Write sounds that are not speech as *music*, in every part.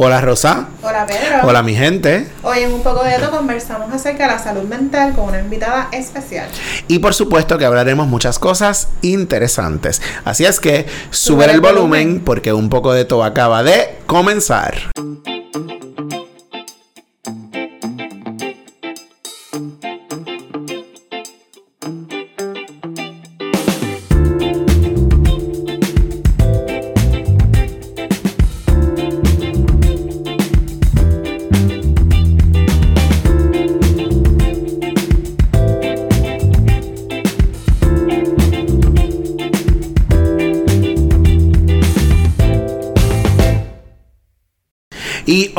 Hola Rosa. Hola Pedro. Hola mi gente. Hoy en un poco de esto conversamos acerca de la salud mental con una invitada especial. Y por supuesto que hablaremos muchas cosas interesantes. Así es que sube el, volumen porque un poco de todo acaba de comenzar.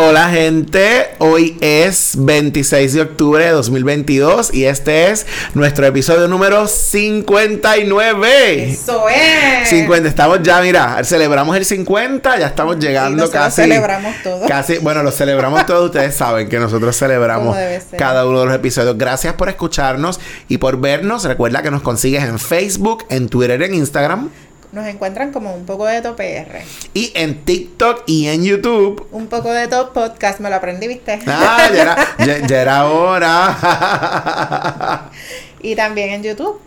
Hola gente, hoy es 26 de octubre de 2022 y este es nuestro episodio número 59. Eso es. 50, estamos ya, mira, celebramos el 50, ya estamos llegando Sí, casi. celebramos todo. Casi, bueno, lo celebramos todos, ustedes saben que nosotros celebramos cada uno de los episodios. Gracias por escucharnos y por vernos. Recuerda que nos consigues en Facebook, en Twitter, en Instagram Nos encuentran como un poco de top PR. y en TikTok y en YouTube. Un poco de top podcast, me lo aprendí, ¿viste? Ah, ya era, *laughs* ya, ya era hora. Y también en YouTube.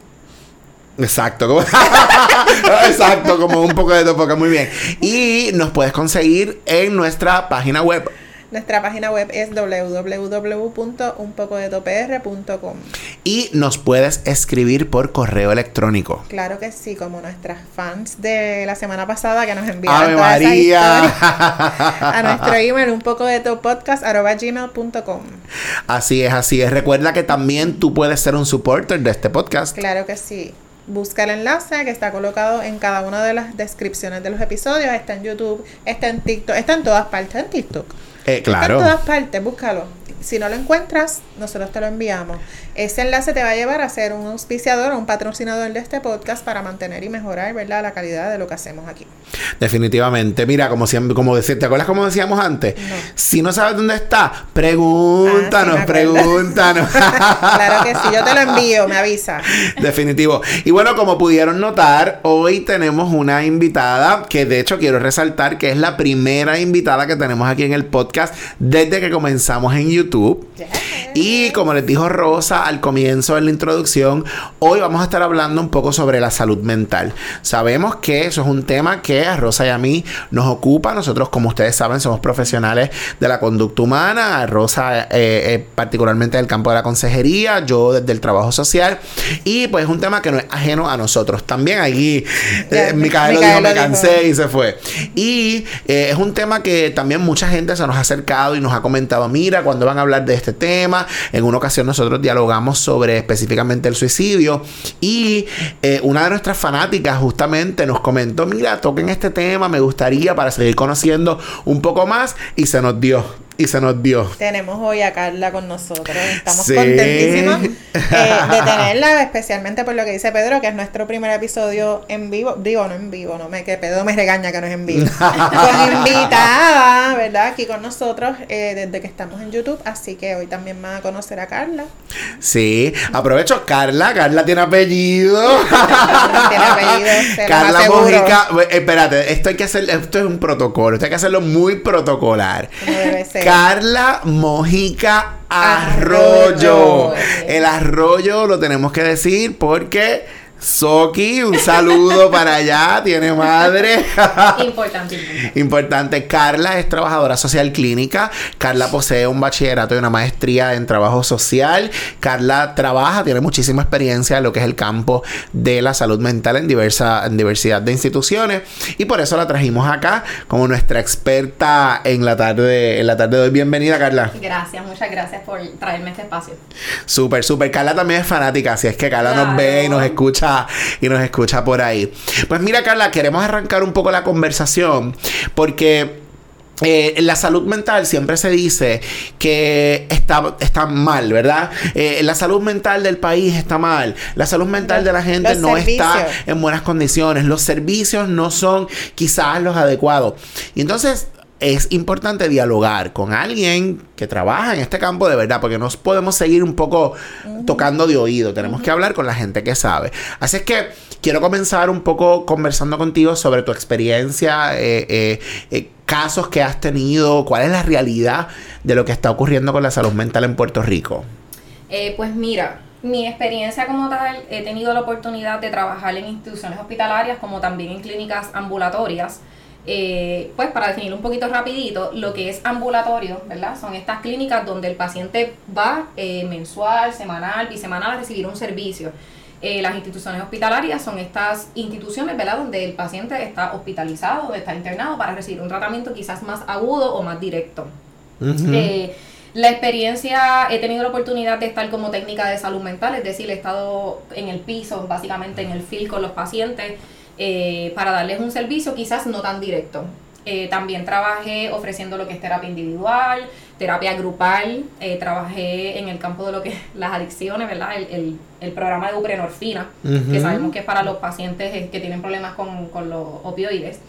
Exacto, como, *laughs* exacto, como un poco de porque muy bien. Y nos puedes conseguir en nuestra página web. Nuestra página web es www.unpocodetopr.com. Y nos puedes escribir por correo electrónico. Claro que sí, como nuestras fans de la semana pasada que nos enviaron ¡Ave todas esas María! historias a nuestro *laughs* email un poco de gmail.com. Así es, así es. Recuerda que también tú puedes ser un supporter de este podcast. Claro que sí. Busca el enlace que está colocado en cada una de las descripciones de los episodios. Está en YouTube, está en TikTok, está en todas partes. En TikTok. Eh, claro. en todas partes, búscalo. Si no lo encuentras, nosotros te lo enviamos. Ese enlace te va a llevar a ser un auspiciador o un patrocinador de este podcast para mantener y mejorar, ¿verdad?, la calidad de lo que hacemos aquí. Definitivamente. Mira, como siempre, como decir, ¿te acuerdas como decíamos antes? No. Si no sabes dónde está, pregúntanos, Ah, sí, pregúntanos. *laughs* claro que sí, yo te lo envío, me avisa. Definitivo. Y bueno, como pudieron notar, hoy tenemos una invitada que de hecho quiero resaltar que es la primera invitada que tenemos aquí en el podcast desde que comenzamos en YouTube. Y como les dijo Rosa al comienzo en la introducción, hoy vamos a estar hablando un poco sobre la salud mental. Sabemos que eso es un tema que a Rosa y a mí nos ocupa. Nosotros, como ustedes saben, somos profesionales de la conducta humana. A Rosa, eh, eh, particularmente del campo de la consejería, yo desde el trabajo social. Y pues es un tema que no es ajeno a nosotros. También aquí, Ya, eh, dijo, me dijo. cansé y se fue. Y eh, es un tema que también mucha gente se nos ha acercado y nos ha comentado, mira, cuando van a hablar de este tema, en una ocasión nosotros dialogamos sobre específicamente el suicidio y eh, una de nuestras fanáticas justamente nos comentó, mira, toquen este tema, me gustaría para seguir conociendo un poco más y se nos dio, y se nos dio. Tenemos hoy a Carla con nosotros. Estamos Sí. contentísimos eh, *laughs* de tenerla, especialmente por lo que dice Pedro, que es nuestro primer episodio en vivo. Digo, no en vivo, no me que Pedro me regaña que no es en vivo. *laughs* con invitada, ¿verdad? Aquí con nosotros eh, desde que estamos en YouTube. Así que hoy también van a conocer a Carla. Sí, aprovecho, Carla, Carla tiene apellido. *laughs* Tiene apellido, Carla. Mojica, eh, espérate, esto hay que hacer, esto es un protocolo, esto hay que hacerlo muy protocolar. Como debe ser. Carla Mojica Arroyo. Arroyo. El arroyo lo tenemos que decir porque Soki, un saludo para allá, tiene madre. *laughs* Importante, importante. Importante, Carla es trabajadora social clínica. Carla posee un bachillerato y una maestría en trabajo social. Carla trabaja, tiene muchísima experiencia en lo que es el campo de la salud mental en, diversa, en diversidad de instituciones. Y por eso la trajimos acá como nuestra experta en la tarde, en la tarde de hoy. Bienvenida, Carla. Gracias, muchas gracias por traerme este espacio. Súper, súper. Carla también es fanática, así es que Carla nos ve y nos escucha y nos escucha por ahí. Pues mira, Carla, queremos arrancar un poco la conversación porque eh, la salud mental siempre se dice que está, está mal, ¿verdad? Eh, la salud mental del país está mal. La salud mental de la gente Los no está en buenas condiciones. Los servicios no son quizás los adecuados. Y entonces es importante dialogar con alguien que trabaja en este campo de verdad, porque no podemos seguir un poco tocando de oído, tenemos que hablar con la gente que sabe. Así es que quiero comenzar un poco conversando contigo sobre tu experiencia. eh, eh, eh, casos que has tenido? ¿Cuál es la realidad de lo que está ocurriendo con la salud mental en Puerto Rico? Pues mira, mi experiencia como tal, he tenido la oportunidad de trabajar en instituciones hospitalarias como también en clínicas ambulatorias. Eh, pues para definir un poquito rapidito, lo que es ambulatorio, ¿verdad? Son estas clínicas donde el paciente va eh, mensual, semanal, bisemanal a recibir un servicio. Eh, las instituciones hospitalarias son estas instituciones, ¿verdad? Donde el paciente está hospitalizado, donde está internado para recibir un tratamiento quizás más agudo o más directo. La experiencia, he tenido la oportunidad de estar como técnica de salud mental, es decir, he estado en el piso, básicamente en el field con los pacientes, eh, para darles un servicio quizás no tan directo. Eh, también trabajé ofreciendo lo que es terapia individual, terapia grupal, eh, trabajé en el campo de lo que es las adicciones, ¿verdad? El, el, programa de buprenorfina, que sabemos que es para los pacientes que tienen problemas con, con los opioides.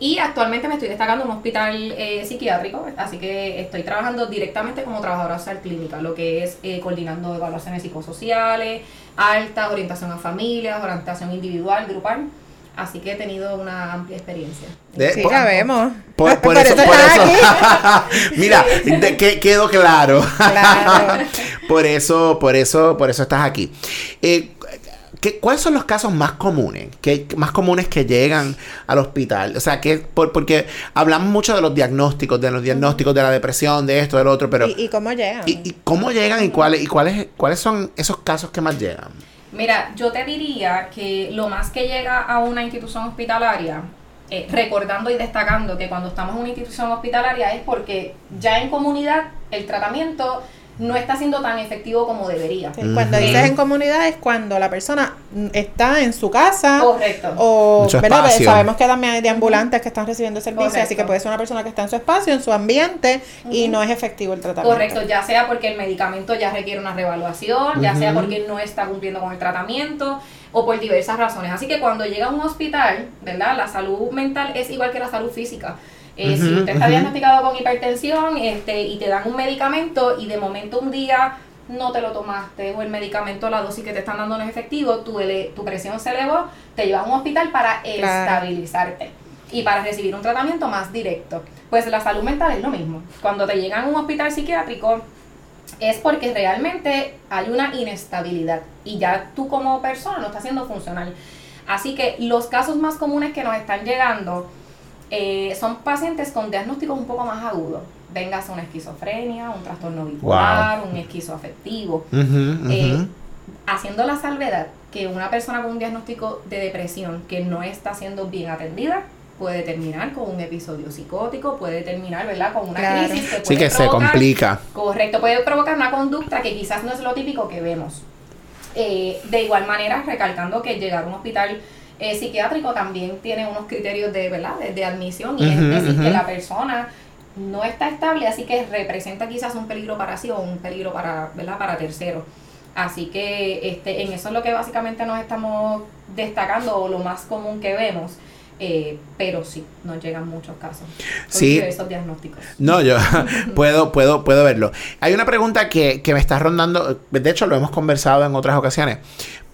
Y actualmente me estoy destacando en un hospital eh, psiquiátrico, así que estoy trabajando directamente como trabajadora social clínica, lo que es eh, coordinando evaluaciones psicosociales, alta, orientación a familias, orientación individual, grupal. Así que he tenido una amplia experiencia. sí, ya vemos. *laughs* Por, eso, por eso. *laughs* Mira, que, quedó claro. claro. *laughs* por eso, por eso, por eso estás aquí. Eh, ¿Cuáles son los casos más comunes? Que, más comunes que llegan al hospital. O sea, que porque hablamos mucho de los diagnósticos, de los diagnósticos de la depresión, de esto, del otro, pero. ¿Y, cómo llegan? Y, cómo llegan y cuáles, y cuáles, cuáles son esos casos que más llegan? Mira, yo te diría que lo más que llega a una institución hospitalaria, eh, recordando y destacando que cuando estamos en una institución hospitalaria es porque ya en comunidad el tratamiento no está siendo tan efectivo como debería. Cuando dices en comunidad es cuando la persona está en su casa. Correcto. O sabemos que también hay de ambulantes que están recibiendo servicios, así que puede ser una persona que está en su espacio, en su ambiente, y no es efectivo el tratamiento. Correcto, ya sea porque el medicamento ya requiere una revaluación, ya sea porque no está cumpliendo con el tratamiento o por diversas razones. Así que cuando llega a un hospital, ¿verdad? La salud mental es igual que la salud física. Eh, si usted está diagnosticado con hipertensión este, y te dan un medicamento y de momento un día no te lo tomaste o el medicamento, la dosis que te están dando no es efectivo, tu, tu presión se elevó, te lleva a un hospital para estabilizarte y para recibir un tratamiento más directo. Pues la salud mental es lo mismo. Cuando te llegan a un hospital psiquiátrico es porque realmente hay una inestabilidad y ya tú como persona no estás siendo funcional. Así que los casos más comunes que nos están llegando eh, son pacientes con diagnósticos un poco más agudos. Vengas una esquizofrenia, un trastorno bipolar, un esquizoafectivo. Eh, haciendo la salvedad que una persona con un diagnóstico de depresión que no está siendo bien atendida puede terminar con un episodio psicótico, puede terminar, ¿verdad? Con una crisis que sí que se complica. Correcto, puede provocar una conducta que quizás no es lo típico que vemos. Eh, de igual manera, recalcando que llegar a un hospital eh, psiquiátrico también tiene unos criterios de, ¿verdad? de, admisión y es decir que la persona no está estable, así que representa quizás un peligro para sí o un peligro para, ¿verdad? para terceros. Así que este, en eso es lo que básicamente nos estamos destacando o lo más común que vemos. Eh, pero sí, nos llegan muchos casos. sí. Esos diagnósticos. No, yo *laughs* puedo, puedo, puedo verlo. Hay una pregunta que, que me está rondando, de hecho lo hemos conversado en otras ocasiones.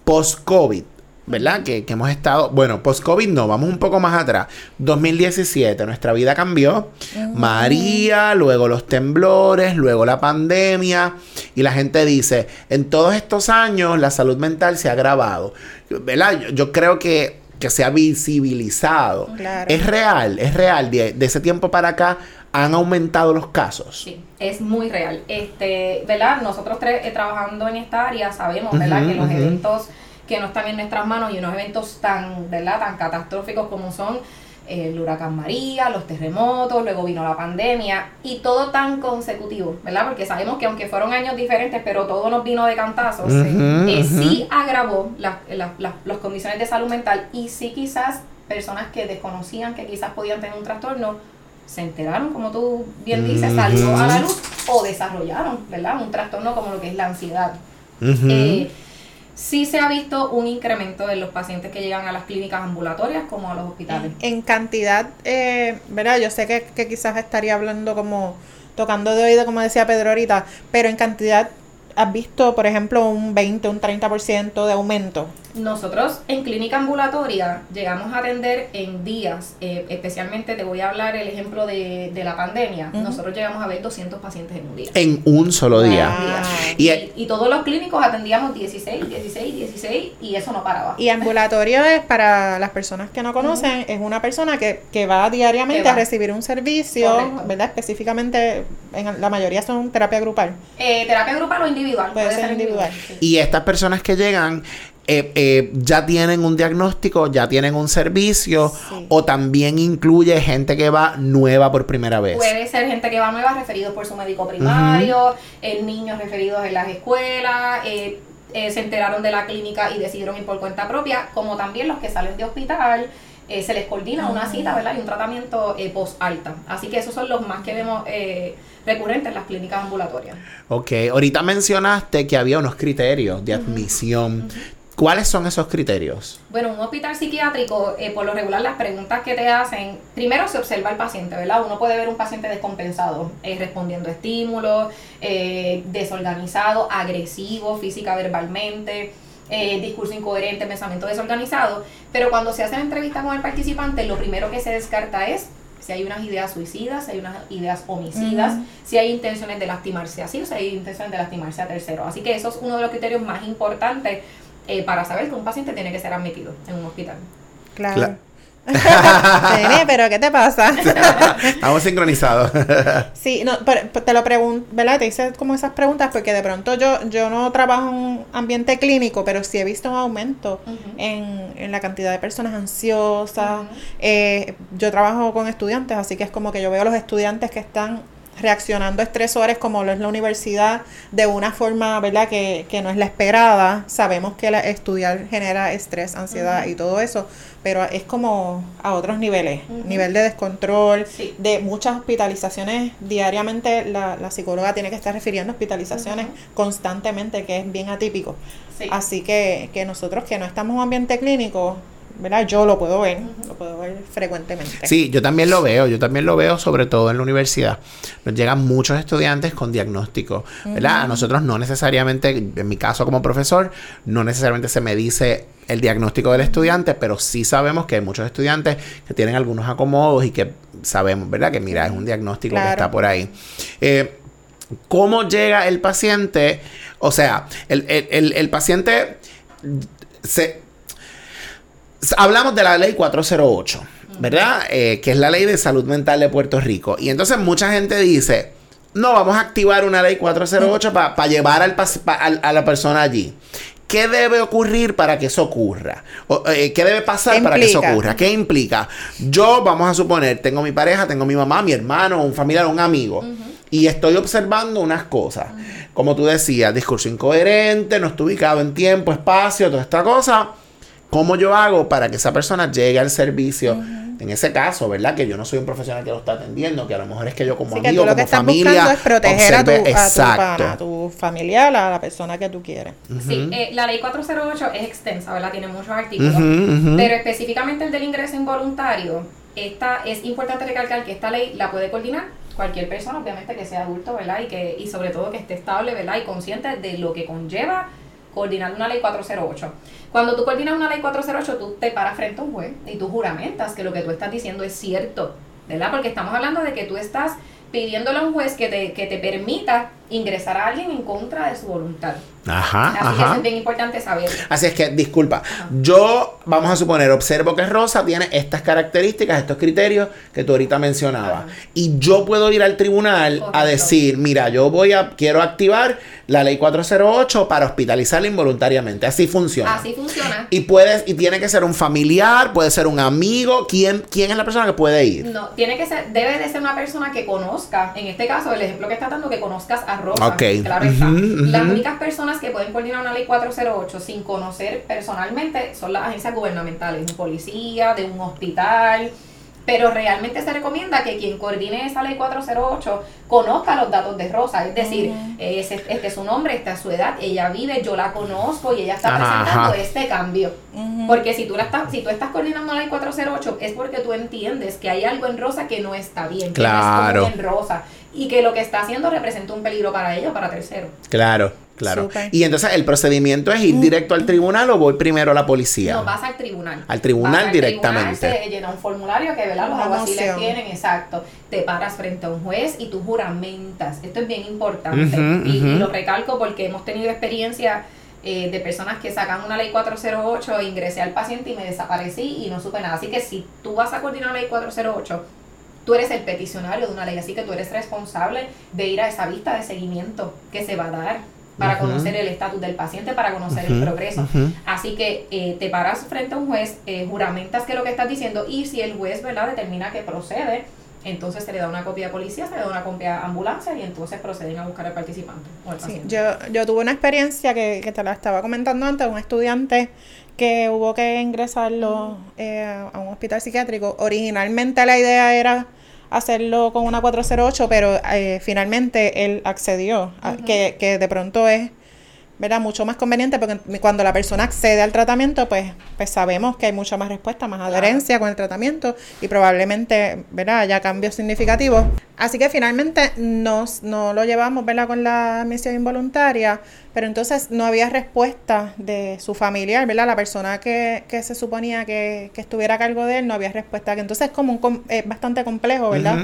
Post-COVID, ¿verdad? Que, hemos estado, bueno, post-COVID no, vamos un poco más atrás. 2017, nuestra vida cambió. María, luego los temblores, luego la pandemia. Y la gente dice, en todos estos años la salud mental se ha agravado. ¿Verdad? Yo, creo que, que, se ha visibilizado. Es real, es real. De, ese tiempo para acá han aumentado los casos. Sí, es muy real. Este, ¿verdad? Nosotros tres eh, trabajando en esta área sabemos, ¿verdad? que los eventos que no están en nuestras manos y unos eventos tan, ¿verdad? tan catastróficos como son eh, el huracán María, los terremotos, luego vino la pandemia y todo tan consecutivo, ¿verdad? Porque sabemos que aunque fueron años diferentes, pero todo nos vino de cantazos, eh, sí agravó las condiciones de salud mental y sí quizás personas que desconocían que quizás podían tener un trastorno se enteraron, como tú bien dices, salió a la luz o desarrollaron, ¿verdad? Un trastorno como lo que es la ansiedad sí se ha visto un incremento en los pacientes que llegan a las clínicas ambulatorias como a los hospitales. En, cantidad, eh, ¿verdad? Yo sé que, quizás estaría hablando como tocando de oído, como decía Pedro ahorita, pero en cantidad has visto, por ejemplo, un 20, un 30% de aumento? Nosotros en clínica ambulatoria llegamos a atender en días, eh, especialmente te voy a hablar el ejemplo de, de la pandemia, nosotros llegamos a ver 200 pacientes en un día. En un solo día. Wow. Y, Y- y todos los clínicos atendíamos 16, 16, 16 y eso no paraba. Y ambulatorio es, para las personas que no conocen, es una persona que, que va diariamente Que va. a recibir un servicio, Correcto. ¿verdad? Específicamente, en la mayoría son terapia grupal. Eh, terapia grupal o individual. Puede ser individual. sí. Y estas personas que llegan eh, eh, ya tienen un diagnóstico, ya tienen un servicio, Sí. o también incluye gente que va nueva por primera vez. Puede ser gente que va nueva referidos por su médico primario, eh, niños referidos en las escuelas, eh, eh, se enteraron de la clínica y decidieron ir por cuenta propia, como también los que salen de hospital, eh, se les coordina una cita, ¿verdad? Y un tratamiento eh, post-alta. Así que esos son los más que vemos recurrentes en las clínicas ambulatorias. Ok, ahorita mencionaste que había unos criterios de admisión. ¿Cuáles son esos criterios? Bueno, un hospital psiquiátrico, eh, por lo regular, las preguntas que te hacen, primero se observa al paciente, ¿verdad? Uno puede ver un paciente descompensado, eh, respondiendo a estímulos, eh, desorganizado, agresivo, física, verbalmente, discurso incoherente, pensamiento desorganizado. Pero cuando se hace la entrevista con el participante, lo primero que se descarta es si hay unas ideas suicidas, si hay unas ideas homicidas, si hay intenciones de lastimarse así o si hay intenciones de lastimarse a tercero. Así que eso es uno de los criterios más importantes eh, para saber que un paciente tiene que ser admitido en un hospital. Claro. Claro. Nene, pero ¿qué te pasa? *laughs* Estamos sincronizados. *laughs* Sí, no, pero- pero te lo pregunto, ¿verdad? Te hice como esas preguntas porque de pronto yo, yo no trabajo en un ambiente clínico, pero sí he visto un aumento en, en la cantidad de personas ansiosas. Eh, yo trabajo con estudiantes, así que es como que yo veo a los estudiantes que están reaccionando a estresores como lo es la universidad de una forma, ¿verdad? Que, que no es la esperada. Sabemos que la- estudiar genera estrés, ansiedad y todo eso, pero es como a otros niveles, nivel de descontrol, Sí. de muchas hospitalizaciones diariamente, la, la psicóloga tiene que estar refiriendo hospitalizaciones constantemente, que es bien atípico. Sí. Así que, que nosotros que no estamos en un ambiente clínico, ¿verdad? Yo lo puedo ver, lo puedo ver frecuentemente. Sí, yo también lo veo, yo también lo veo sobre todo en la universidad. Nos llegan muchos estudiantes con diagnóstico, ¿verdad? A nosotros no necesariamente, en mi caso como profesor, no necesariamente se me dice el diagnóstico del estudiante, pero sí sabemos que hay muchos estudiantes que tienen algunos acomodos y que sabemos, ¿verdad? Que mira, es un diagnóstico que está por ahí. Eh, ¿Cómo llega el paciente? O sea, el, el- el- el paciente se, Hablamos de la ley 408, ¿verdad? Eh, que es la ley de salud mental de Puerto Rico. Y entonces mucha gente dice, no, vamos a activar una ley 408 para llevar al, pa- al- a la persona allí. ¿Qué debe ocurrir para que eso ocurra? O, eh, ¿Qué debe pasar ¿Qué para que eso ocurra? ¿Qué implica? Yo, vamos a suponer, tengo mi pareja, tengo mi mamá, mi hermano, un familiar, un amigo. Y estoy observando unas cosas. Como tú decías, discurso incoherente, no estoy ubicado en tiempo, espacio, toda esta cosa. ¿Cómo yo hago para que esa persona llegue al servicio? En ese caso, ¿verdad? Que yo no soy un profesional que lo está atendiendo, que a lo mejor es que yo como Así que amigo, tú lo que como estás familia, buscando es proteger a tu, observe- a tu Exacto. pana, a tu familiar, a la persona que tú quieres. Sí, eh, la ley 408 es extensa, ¿verdad? Tiene muchos artículos. Pero específicamente el del ingreso involuntario, esta, es importante recalcar que esta ley la puede coordinar cualquier persona, obviamente que sea adulto, ¿verdad? Y, que, y sobre todo que esté estable, ¿verdad? Y consciente de lo que conlleva coordinar una ley 408. Cuando tú coordinas una ley 408, tú te paras frente a un juez y tú juramentas que lo que tú estás diciendo es cierto, ¿verdad? Porque estamos hablando de que tú estás pidiéndole a un juez que te, que te permita ingresar a alguien en contra de su voluntad. Ajá, Así que ajá. es bien importante saber. Así es que, disculpa, yo, vamos a suponer, observo que Rosa tiene estas características, estos criterios que tú ahorita mencionabas. Ajá. Y yo puedo ir al tribunal a decir, mira, yo voy a, quiero activar la ley 408 para hospitalizarla involuntariamente. Así funciona. Así funciona. Y puedes, y tiene que ser un familiar, puede ser un amigo. ¿Quién, quién es la persona que puede ir? No, tiene que ser, debe de ser una persona que conozca, en este caso, el ejemplo que está dando, que conozcas a Rosa. Ok. Claro está. Las únicas personas que pueden coordinar una ley 408 sin conocer personalmente son las agencias gubernamentales, un policía, de un hospital. Pero realmente se recomienda que quien coordine esa ley 408 conozca los datos de Rosa, es decir, eh, ese- este es su nombre, esta es su edad, ella vive, yo la conozco y ella está Ajá, presentando ajá. este cambio. Porque si tú, la estás, si tú estás coordinando la ley 408 es porque tú entiendes que hay algo en Rosa que no está bien, que Claro. no es común en Rosa, y que lo que está haciendo representa un peligro para ella o para terceros. Claro, claro. Y entonces el procedimiento es ir directo al tribunal o voy primero a la policía. No, vas al tribunal. Al tribunal Vas al directamente. tribunal, se llena un formulario que ¿verdad? los moción. tienen, exacto. Te paras frente a un juez y tú juramentas. Esto es bien importante. Y, lo recalco porque hemos tenido experiencia eh, de personas que sacan una ley 408, e ingresé al paciente y me desaparecí y no supe nada. Así que si tú vas a coordinar la ley 408, tú eres el peticionario de una ley, así que tú eres responsable de ir a esa vista de seguimiento que se va a dar para Ujú. conocer el estatus del paciente, para conocer el Ujú, progreso. ujú. Así que eh, te paras frente a un juez, eh, juramentas que lo que estás diciendo y si el juez verdad determina que procede, entonces se le da una copia a policía, se le da una copia a ambulancia y entonces proceden a buscar al participante o al Sí, paciente. yo, yo tuve una experiencia que, que te la estaba comentando antes, un estudiante que hubo que ingresarlo eh, a un hospital psiquiátrico. Originalmente la idea era hacerlo con una 408, pero eh, finalmente él accedió, a- que, que de pronto es ¿verdad? mucho más conveniente porque cuando la persona accede al tratamiento, pues, pues sabemos que hay mucha más respuesta, más adherencia con el tratamiento y probablemente ¿verdad? haya cambios significativos. Así que finalmente nos, no lo llevamos ¿verdad? con la admisión involuntaria, pero entonces no había respuesta de su familiar, ¿verdad? La persona que, que se suponía que, que estuviera a cargo de él, no había respuesta. Que entonces es como un com- es bastante complejo, ¿verdad?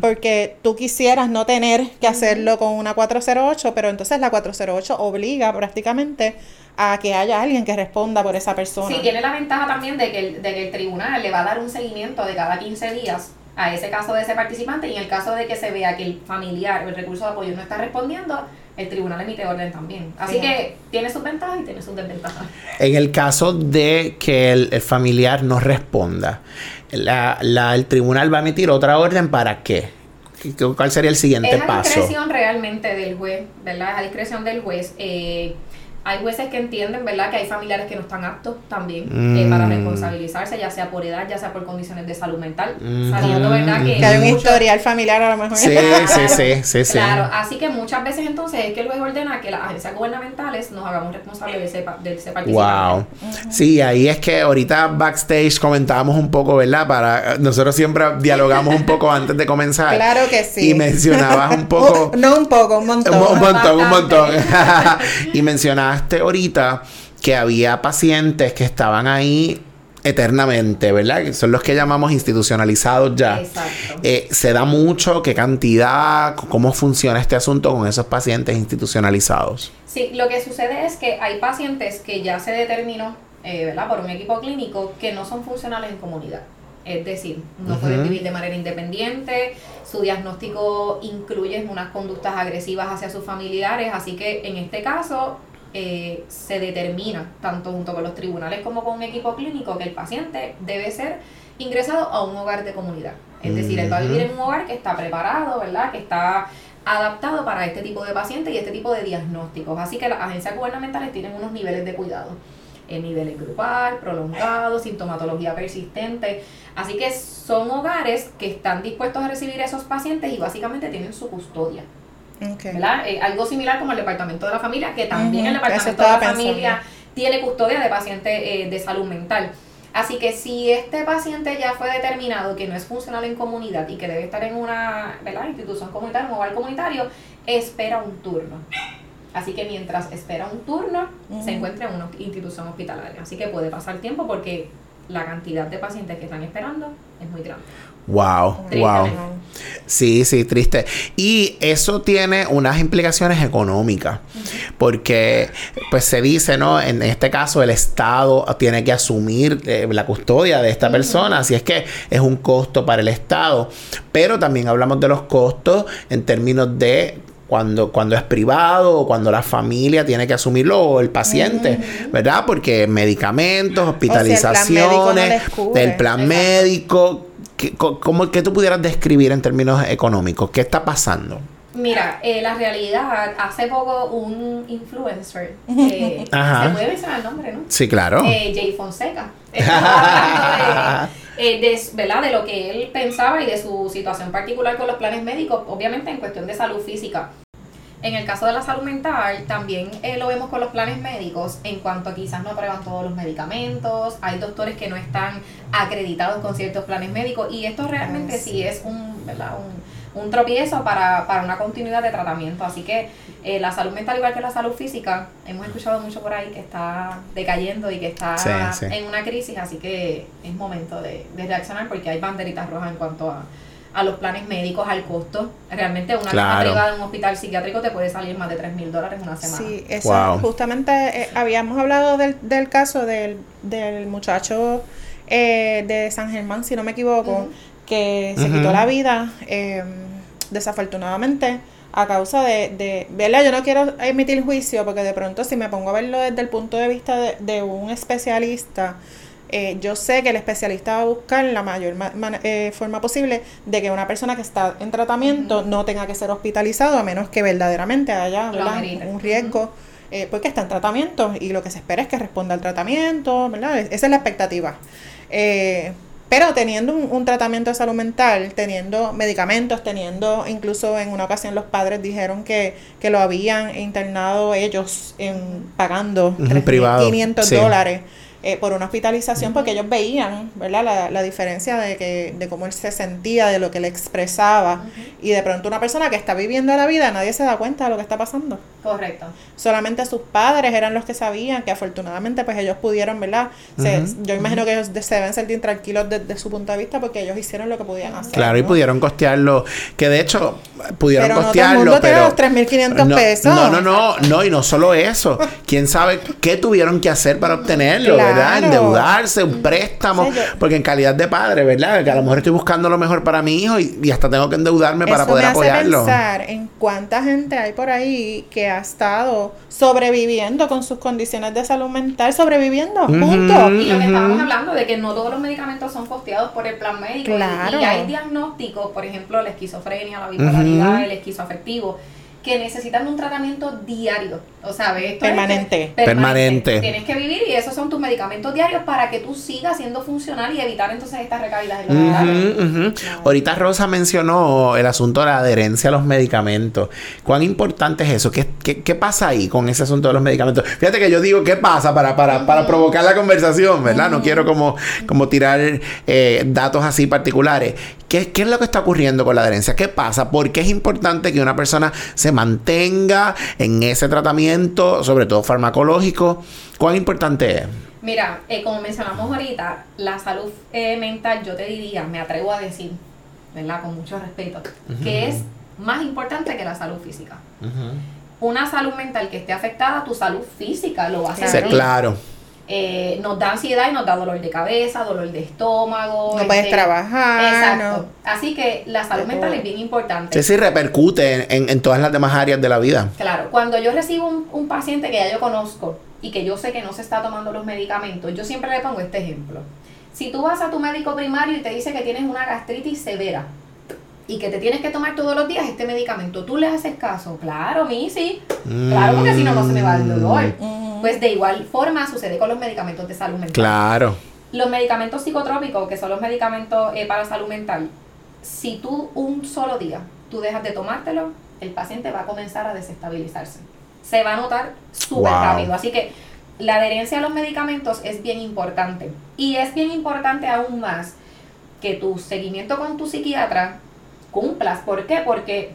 Porque tú quisieras no tener que hacerlo con una 408, pero entonces la 408 obliga prácticamente a que haya alguien que responda por esa persona. Sí, tiene la ventaja también de que, el, de que el tribunal le va a dar un seguimiento de cada 15 días a ese caso de ese participante y en el caso de que se vea que el familiar o el recurso de apoyo no está respondiendo, el tribunal emite orden también. Así Sí. que tiene sus ventajas y tiene sus desventajas. En el caso de que el, el familiar no responda, la- la- el tribunal va a emitir otra orden para qué? ¿Qué- ¿Cuál sería el siguiente Es a paso? discreción realmente del juez, ¿verdad? Es a discreción del juez. Eh, hay jueces que entienden, ¿verdad? Que hay familiares que no están aptos también eh, Mm. para responsabilizarse, ya sea por edad, ya sea por condiciones de salud mental. Mm. Sabiendo, ¿verdad? Que, que hay un mucho- historial familiar a lo mejor. Sí, sí, sí, sí, sí. Claro, así que muchas veces entonces es que el juez ordena que las agencias gubernamentales nos hagamos responsables de ese, pa- de ese participante. Wow. Sí, ahí es que ahorita backstage comentábamos un poco, ¿verdad? Para nosotros siempre dialogamos un poco antes de comenzar. Claro que sí. Y mencionabas un poco *laughs* no un poco, un montón. Un, un montón, un montón. *laughs* Y mencionaste ahorita que había pacientes que estaban ahí eternamente, ¿verdad? Que son los que llamamos institucionalizados ya. Exacto. Eh, ¿Se da mucho? ¿Qué cantidad? ¿Cómo funciona este asunto con esos pacientes institucionalizados? Sí, lo que sucede es que hay pacientes que ya se determinó, eh, ¿verdad? Por un equipo clínico que no son funcionales en comunidad. Es decir, no pueden vivir de manera independiente, su diagnóstico incluye unas conductas agresivas hacia sus familiares, así que en este caso eh, se determina, tanto junto con los tribunales como con un equipo clínico, que el paciente debe ser ingresado a un hogar de comunidad. Es decir, él va a vivir en un hogar que está preparado, ¿verdad? Que está adaptado para este tipo de pacientes y este tipo de diagnósticos. Así que las agencias gubernamentales tienen unos niveles de cuidado. El nivel grupal, prolongado, sintomatología persistente. Así que son hogares que están dispuestos a recibir a esos pacientes y básicamente tienen su custodia. Eh, algo similar como el departamento de la familia, que también el departamento de la familia tiene custodia de pacientes eh, de salud mental. Así que si este paciente ya fue determinado que no es funcional en comunidad y que debe estar en una ¿verdad? institución comunitaria, un hogar comunitario, espera un turno. Así que mientras espera un turno, se encuentra en una institución hospitalaria. Así que puede pasar tiempo porque la cantidad de pacientes que están esperando es muy grande. Wow, wow. Sí, sí, triste. Y eso tiene unas implicaciones económicas, porque pues se dice, ¿no? En este caso el Estado tiene que asumir eh, la custodia de esta persona, así es que es un costo para el Estado, pero también hablamos de los costos en términos de cuando, cuando es privado o cuando la familia tiene que asumirlo o el paciente, ¿verdad? Porque medicamentos, hospitalizaciones, el plan médico, ¿qué, co- cómo, qué tú pudieras describir en términos económicos? ¿Qué está pasando? Mira, eh, la realidad, hace poco un influencer, *laughs* eh, Ajá. se puede mencionar el nombre, ¿no? Sí, claro. Eh, Jay Fonseca. De, *laughs* eh, de, ¿verdad? de lo que él pensaba y de su situación particular con los planes médicos, obviamente en cuestión de salud física. En el caso de la salud mental, también eh, lo vemos con los planes médicos en cuanto a quizás no aprueban todos los medicamentos, hay doctores que no están acreditados con ciertos planes médicos y esto realmente sí es un, ¿verdad? un, un tropiezo para, para una continuidad de tratamiento. Así que eh, la salud mental, igual que la salud física, hemos escuchado mucho por ahí que está decayendo y que está en una crisis, así que es momento de, de reaccionar porque hay banderitas rojas en cuanto a a los planes médicos, al costo. Realmente una claro. privada en un hospital psiquiátrico te puede salir más de 3 mil dólares una semana. Sí, eso justamente eh, habíamos hablado del, del caso del, del muchacho eh, de San Germán, si no me equivoco, que se quitó la vida em, desafortunadamente a causa de, de, ¿verdad? Yo no quiero emitir juicio porque de pronto si me pongo a verlo desde el punto de vista de, de un especialista, eh, yo sé que el especialista va a buscar la mayor eh, forma posible de que una persona que está en tratamiento no tenga que ser hospitalizado a menos que verdaderamente haya un riesgo. Eh, porque está en tratamiento y lo que se espera es que responda al tratamiento, ¿verdad? Esa es la expectativa. pero teniendo un, tratamiento de salud mental, teniendo medicamentos, teniendo incluso en una ocasión los padres dijeron que, que lo habían internado ellos en, pagando 3.500 dólares eh, por una hospitalización porque ellos veían ¿verdad? La, la, diferencia de, que, de cómo él se sentía, de lo que él expresaba. Y de pronto una persona que está viviendo la vida, nadie se da cuenta de lo que está pasando. Correcto. Solamente sus padres eran los que sabían que afortunadamente pues ellos pudieron, ¿verdad? yo imagino que ellos se deben sentir tranquilos desde su punto de vista porque ellos hicieron lo que podían hacer. Claro, y pudieron costearlo, que de hecho pudieron pero costearlo, no pero los 3.500 pesos. No, no, no, no, y no solo eso. ¿Quién sabe qué tuvieron que hacer para obtenerlo? ¿Verdad? Endeudarse, un préstamo, porque en calidad de padre, ¿verdad? Que a lo mejor estoy buscando lo mejor para mi hijo y, hasta tengo que endeudarme para poder me apoyarlo. pensar en cuánta gente hay por ahí que ha estado sobreviviendo con sus condiciones de salud mental, sobreviviendo, punto. Y lo que estábamos hablando de que no todos los medicamentos son costeados por el plan médico. Claro. Y, hay diagnósticos, por ejemplo, la esquizofrenia, la bipolaridad, el esquizoafectivo que necesitan un tratamiento diario. O sea, esto permanente. permanente. Tienes que vivir y esos son tus medicamentos diarios para que tú sigas siendo funcional y evitar entonces estas recaídas en los Ahorita Rosa mencionó el asunto de la adherencia a los medicamentos. ¿Cuán importante es eso? ¿Qué, qué, pasa ahí con ese asunto de los medicamentos? Fíjate que yo digo, ¿qué pasa para, para, para provocar la conversación, verdad? No quiero como, como tirar eh, datos así particulares. ¿Qué, ¿Qué es lo que está ocurriendo con la adherencia? ¿Qué pasa? ¿Por qué es importante que una persona se mantenga en ese tratamiento, sobre todo farmacológico. ¿Cuán importante es? Mira, eh, como mencionamos ahorita, la salud eh, mental, yo te diría, me atrevo a decir, ¿verdad? Con mucho respeto, que es más importante que la salud física. Una salud mental que esté afectada, tu salud física lo va a hacer. claro. Eh, nos da ansiedad y nos da dolor de cabeza, dolor de estómago. No puedes este, trabajar. Exacto. Así que la salud mental es bien importante. Sí, sí, repercute en, en, todas las demás áreas de la vida. Claro, cuando yo recibo un, un paciente que ya yo conozco y que yo sé que no se está tomando los medicamentos, yo siempre le pongo este ejemplo. Si tú vas a tu médico primario y te dice que tienes una gastritis severa, y que te tienes que tomar todos los días este medicamento, ¿tú le haces caso? Claro, a mí sí. Claro, porque si no, no se me va el dolor. Mm. Pues de igual forma sucede con los medicamentos de salud mental. Claro. Los medicamentos psicotrópicos, que son los medicamentos eh, para salud mental, si tú un solo día tú dejas de tomártelo, el paciente va a comenzar a desestabilizarse. Se va a notar súper rápido. Así que la adherencia a los medicamentos es bien importante. Y es bien importante aún más que tu seguimiento con tu psiquiatra cumplas. ¿Por qué? Porque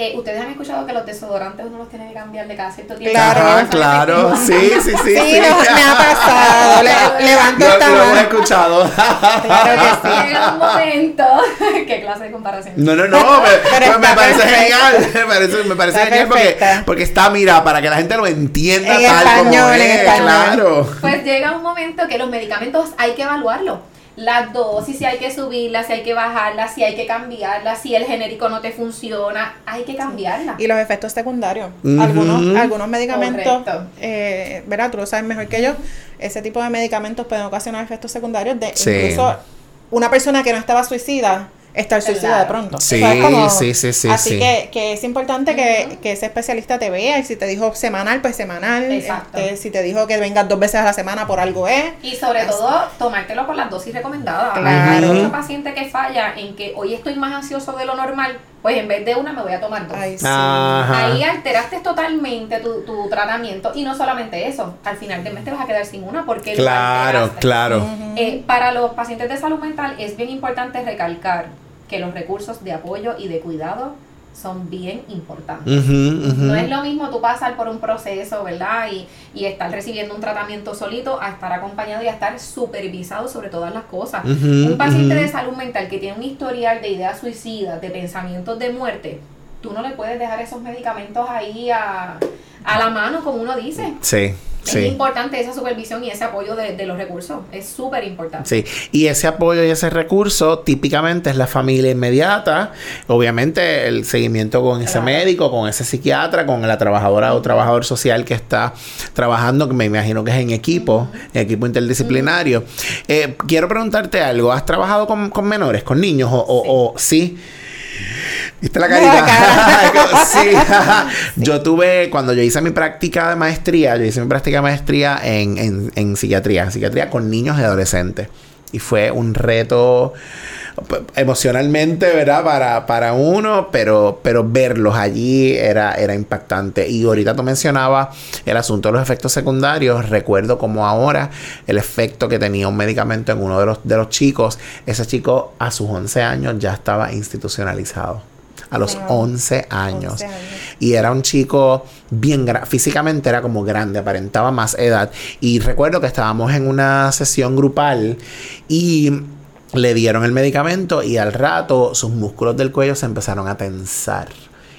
eh, ustedes han escuchado que los desodorantes uno los tiene que cambiar de cada cierto tiempo. Claro, claro, sí, sí, sí. Sí, sí. me ha *laughs* pasado. Le, levanto esta Lo, he escuchado. *laughs* claro que sí. En un momento. *laughs* ¿Qué clase de comparación? No, no, no. me, me, parece genial. Me parece, me parece genial porque, porque, está, mira, para que la gente lo entienda en tal español, como es. En español. Claro. Pues llega un momento que los medicamentos hay que evaluarlo las dosis, si hay que subirla, si hay que bajarla, si hay que cambiarla, si el genérico no te funciona, hay que cambiarla. Y los efectos secundarios. Algunos, algunos medicamentos, eh, ¿verdad? Tú lo sabes mejor que yo, ese tipo de medicamentos pueden ocasionar efectos secundarios de incluso una persona que no estaba suicida estar suicida de pronto. Sí, sí, sí, sí. Así Que, que es importante que, que, ese especialista te vea y si te dijo semanal, pues semanal. Este, si te dijo que vengas dos veces a la semana, por algo es. Y sobre todo, tomártelo con las dosis recomendadas. Hay muchos pacientes que falla en que hoy estoy más ansioso de lo normal, pues en vez de una me voy a tomar dos. Ahí alteraste totalmente tu, tu, tratamiento y no solamente eso, al final del mes te vas a quedar sin una porque... Claro, claro. Eh, para los pacientes de salud mental es bien importante recalcar que los recursos de apoyo y de cuidado son bien importantes. No es lo mismo tú pasar por un proceso, ¿verdad? Y, y estar recibiendo un tratamiento solito a estar acompañado y a estar supervisado sobre todas las cosas. Un paciente de salud mental que tiene un historial de ideas suicidas, de pensamientos de muerte, tú no le puedes dejar esos medicamentos ahí a, a la mano, como uno dice. Sí, Es sí. importante esa supervisión y ese apoyo de, de los recursos. Es súper importante. Sí, y ese apoyo y ese recurso típicamente es la familia inmediata, obviamente el seguimiento con ese Claro. médico, con ese psiquiatra, con la trabajadora o trabajador social que está trabajando, que me imagino que es en equipo, en equipo interdisciplinario. Eh, quiero preguntarte algo, ¿has trabajado con, con menores, con niños o, o- o- sí? ¿Viste la *laughs* La carita? *laughs* *laughs* sí. yo tuve, cuando yo hice mi práctica de maestría, yo hice mi práctica de maestría en, en, en psiquiatría, en psiquiatría con niños y adolescentes. Y fue un reto emocionalmente, ¿verdad? Para, para uno, pero, pero verlos allí era, era impactante. Y ahorita tú mencionabas el asunto de los efectos secundarios. Recuerdo como ahora el efecto que tenía un medicamento en uno de los, de los chicos. Ese chico a sus 11 años ya estaba institucionalizado. A los Wow. 11 años. 11 años. Y era un chico bien físicamente era como grande, aparentaba más edad. Y recuerdo que estábamos en una sesión grupal y le dieron el medicamento y al rato sus músculos del cuello se empezaron a tensar.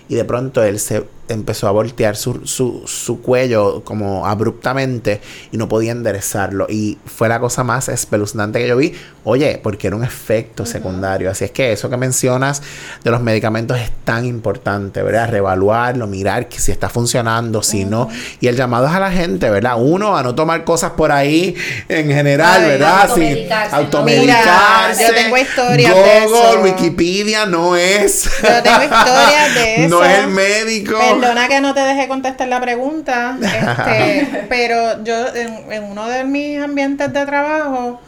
Y de pronto él se empezó a voltear su, su, su cuello como abruptamente y no podía enderezarlo. Y fue la cosa más espeluznante que yo vi. Oye, porque era un efecto secundario. Así es que eso que mencionas de los medicamentos es tan importante, ¿verdad? Reevaluarlo, mirar que si está funcionando, si no. Y el llamado es a la gente, ¿verdad? Uno, a no tomar cosas por ahí en general, Ay, ¿verdad? Automedicarse, automedicarse. Mira, yo tengo historias de Google, eso. Wikipedia no es. Yo tengo historias de eso. *laughs* No es el médico. Perdona que no te dejé contestar la pregunta, este, *laughs* pero yo en, en uno de mis ambientes de trabajo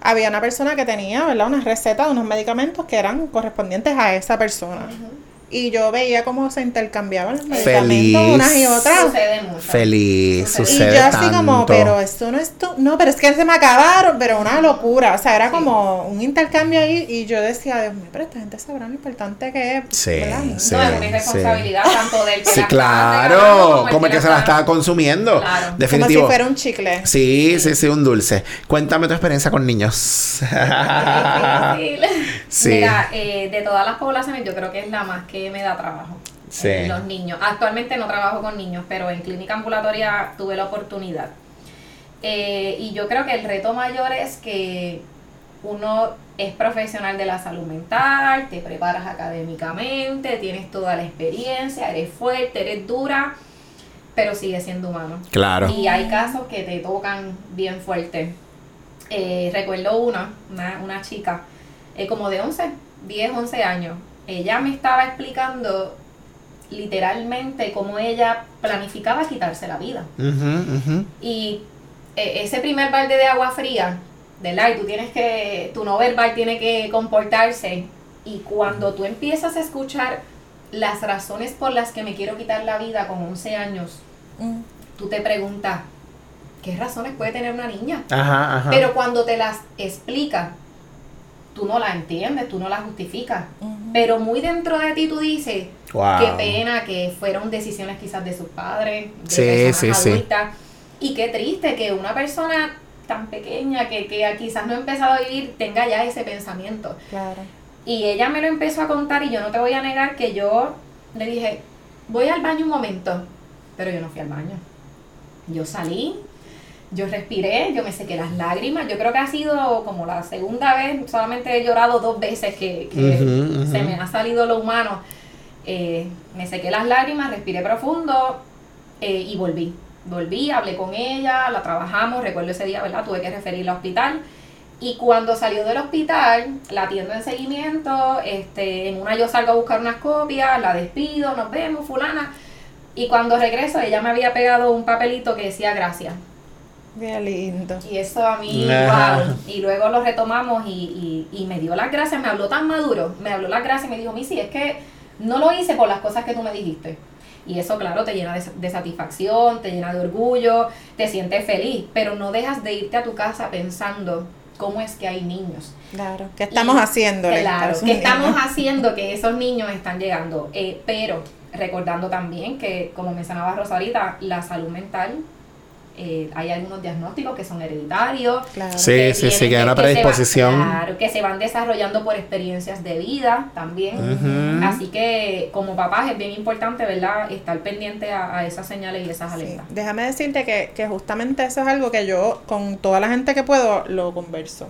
había una persona que tenía, ¿verdad? Una receta de unos medicamentos que eran correspondientes a esa persona. Y yo veía cómo se intercambiaban los medicamentos Feliz. unas y otras. Sucede mucho. Feliz, Sucede. Y yo así como, tanto. pero esto no es tu... No, pero es que se me acabaron, pero una locura. O sea, era como un intercambio ahí y yo decía, Dios mío, pero esta gente sabrá lo importante que es. Sí, ¿verdad? sí. no, es una irresponsabilidad tanto del que Sí, la claro, como el que se la estaba consumiendo. Claro. Como Definitivo. si fuera un chicle. Sí, sí, sí, un dulce. Cuéntame tu experiencia con niños. *laughs* Sí. Mira, eh, de todas las poblaciones yo creo que es la más que me da trabajo. Sí. Eh, los niños. Actualmente no trabajo con niños, pero en clínica ambulatoria tuve la oportunidad. Eh, y yo creo que el reto mayor es que uno es profesional de la salud mental, te preparas académicamente, tienes toda la experiencia, eres fuerte, eres dura, pero sigues siendo humano. Claro. Y hay casos que te tocan bien fuerte. Eh, recuerdo una, una, una chica, eh, como de 11, 10, 11 años. Ella me estaba explicando literalmente cómo ella planificaba quitarse la vida. Y eh, ese primer balde de agua fría, ¿verdad? Y tú tienes que, tu no verbal tiene que comportarse. Y cuando tú empiezas a escuchar las razones por las que me quiero quitar la vida con 11 años, Mm. tú te preguntas, ¿qué razones puede tener una niña? Ajá, ajá. Pero cuando te las explica, tú no las entiendes, tú no las justificas. Pero muy dentro de ti tú dices, Wow. qué pena que fueron decisiones quizás de sus padres, de Sí, personas sí, sí. adultas. Y qué triste que una persona tan pequeña que, que quizás no ha empezado a vivir tenga ya ese pensamiento. Claro. Y ella me lo empezó a contar y yo no te voy a negar que yo le dije, voy al baño un momento, pero yo no fui al baño. Yo salí, yo respiré, yo me sequé las lágrimas, yo creo que ha sido como la segunda vez, solamente he llorado dos veces que, que se me ha salido lo humano. Eh, me sequé las lágrimas, respiré profundo eh, y volví. Volví, hablé con ella, la trabajamos, recuerdo ese día, ¿verdad? Tuve que referirla al hospital. Y cuando salió del hospital, la atiendo en seguimiento, este, en una yo salgo a buscar unas copias, la despido, nos vemos, fulana. Y cuando regreso, ella me había pegado un papelito que decía gracias. Qué lindo. Y eso a mí, wow. Y luego lo retomamos y, y, y me dio las gracias, me habló tan maduro, me habló las gracias y me dijo, Missy, es que no lo hice por las cosas que tú me dijiste. Y eso, claro, te llena de, de satisfacción, te llena de orgullo, te sientes feliz, pero no dejas de irte a tu casa pensando cómo es que hay niños. Claro, ¿qué estamos haciendo? Claro, ¿qué estamos haciendo que esos niños están llegando? Eh, pero recordando también que, como mencionaba Rosa ahorita, la salud mental, eh, hay algunos diagnósticos que son hereditarios. Claro. Sí, que sí, sí, que hay una se van- predisposición. claro, que se van desarrollando por experiencias de vida también. Así que como papás es bien importante, ¿verdad? Estar pendiente a, a esas señales y esas Sí, alertas. Déjame decirte que, que justamente eso es algo que yo con toda la gente que puedo lo converso.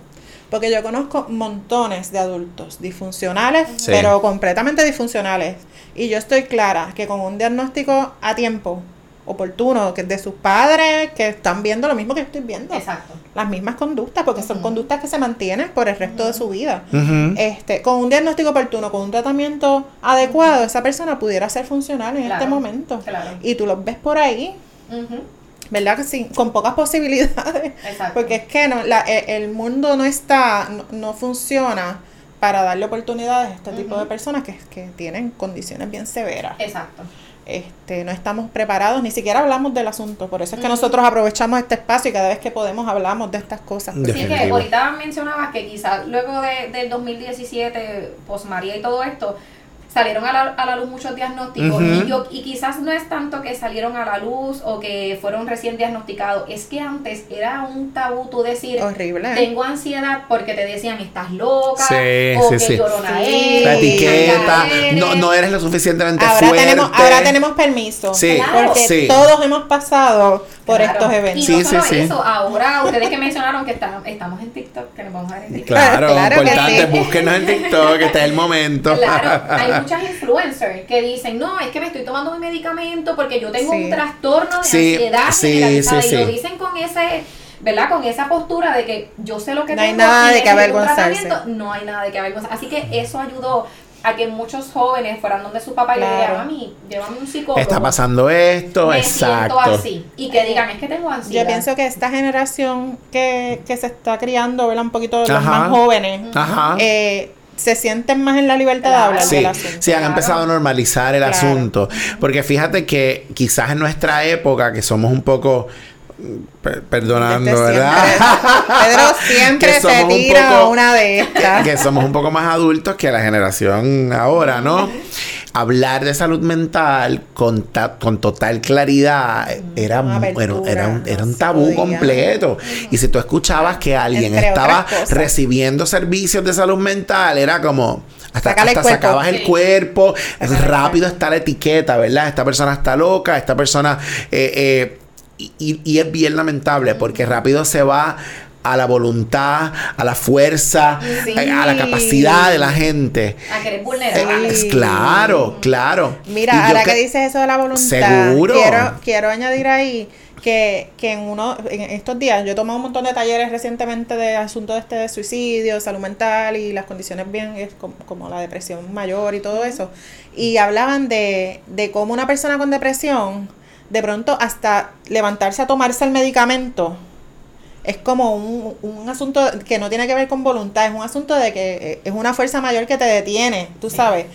Porque yo conozco montones de adultos disfuncionales, Sí. pero completamente disfuncionales. Y yo estoy clara que con un diagnóstico a tiempo, oportuno, que de sus padres, que están viendo lo mismo que yo estoy viendo. Exacto. Las mismas conductas, porque son conductas que se mantienen por el resto de su vida. Este, con un diagnóstico oportuno, con un tratamiento adecuado, esa persona pudiera ser funcional en este momento. claro. Y tú los ves por ahí, ¿verdad? Que sí, con pocas posibilidades. Exacto. Porque es que no, la- e- el mundo no está, no, no funciona para darle oportunidades a este tipo de personas que, que tienen condiciones bien severas. Exacto. Este, no estamos preparados, ni siquiera hablamos del asunto. Por eso es que Ujú. nosotros aprovechamos este espacio y cada vez que podemos hablamos de estas cosas. Sí, que ahorita mencionabas que quizás luego de, del 2017, post María y todo esto, salieron a la, a la luz muchos diagnósticos y, yo, y quizás no es tanto que salieron a la luz o que fueron recién diagnosticados, es que antes era un tabú tú decir, Horrible. tengo ansiedad porque te decían estás loca Sí, o sí, que sí. llorona Sí. eres, La etiqueta, eres. no, no eres lo suficientemente Ahora fuerte. tenemos, ahora tenemos permiso. Sí, Claro. Porque sí. todos hemos pasado por Claro. estos eventos. Sí, Y no sí, solo sí. eso, ahora ustedes que mencionaron que está- estamos en TikTok, que nos vamos a ver en TikTok. Claro, Claro que importante, sí. búsquenos en TikTok, que este es el momento. Claro, hay *laughs* muchas influencers que dicen, no, es que me estoy tomando mi medicamento porque yo tengo Sí. un trastorno de Sí, ansiedad sí, generalizada", sí, y lo dicen con ese, ¿verdad? Con esa postura de que yo sé lo que No hay tengo nada y de que avergonzarse. tratamiento. No hay nada de que avergonzarse. Así que eso ayudó a que muchos jóvenes fueran donde su papá y le dijeran, mami, llévame un psicólogo. Está pasando esto, me exacto. siento así. Y que digan, es que tengo ansiedad. Yo pienso que esta generación que, que se está criando, ¿verdad? Un poquito los más jóvenes, Ajá. eh, se sienten más en la libertad de hablar Sí, del asunto. sí, han Claro. empezado a normalizar el Claro. asunto. Porque fíjate que quizás en nuestra época, que somos un poco, mm, per- perdonando, Este ¿verdad? *laughs* Pedro siempre se un tira poco- una de estas. *laughs* que somos un poco más adultos que la generación ahora, ¿no? Hablar de salud mental con, ta- con total claridad era, era, era un, era un tabú podía. completo. Y si tú escuchabas que alguien Entre estaba recibiendo servicios de salud mental, era como... Hasta, el hasta cuerpo. sacabas el cuerpo, es rápido está la etiqueta, ¿verdad? Esta persona está loca, esta persona... eh, eh, y- y es bien lamentable porque rápido se va a la voluntad, a la fuerza, Sí. eh, a la capacidad de la gente. A que eres Eh, vulnerable. Sí. Claro, claro. Mira, Y ahora que- que dices eso de la voluntad, Seguro. Quiero, quiero añadir ahí que, que en uno, en estos días, yo he tomado un montón de talleres recientemente de asuntos este de suicidio, salud mental y las condiciones bien, es como, como la depresión mayor y todo eso. Y hablaban de, de cómo una persona con depresión, de pronto hasta levantarse a tomarse el medicamento, es como un, un asunto que no tiene que ver con voluntad, es un asunto de que eh, es una fuerza mayor que te detiene, tú sabes.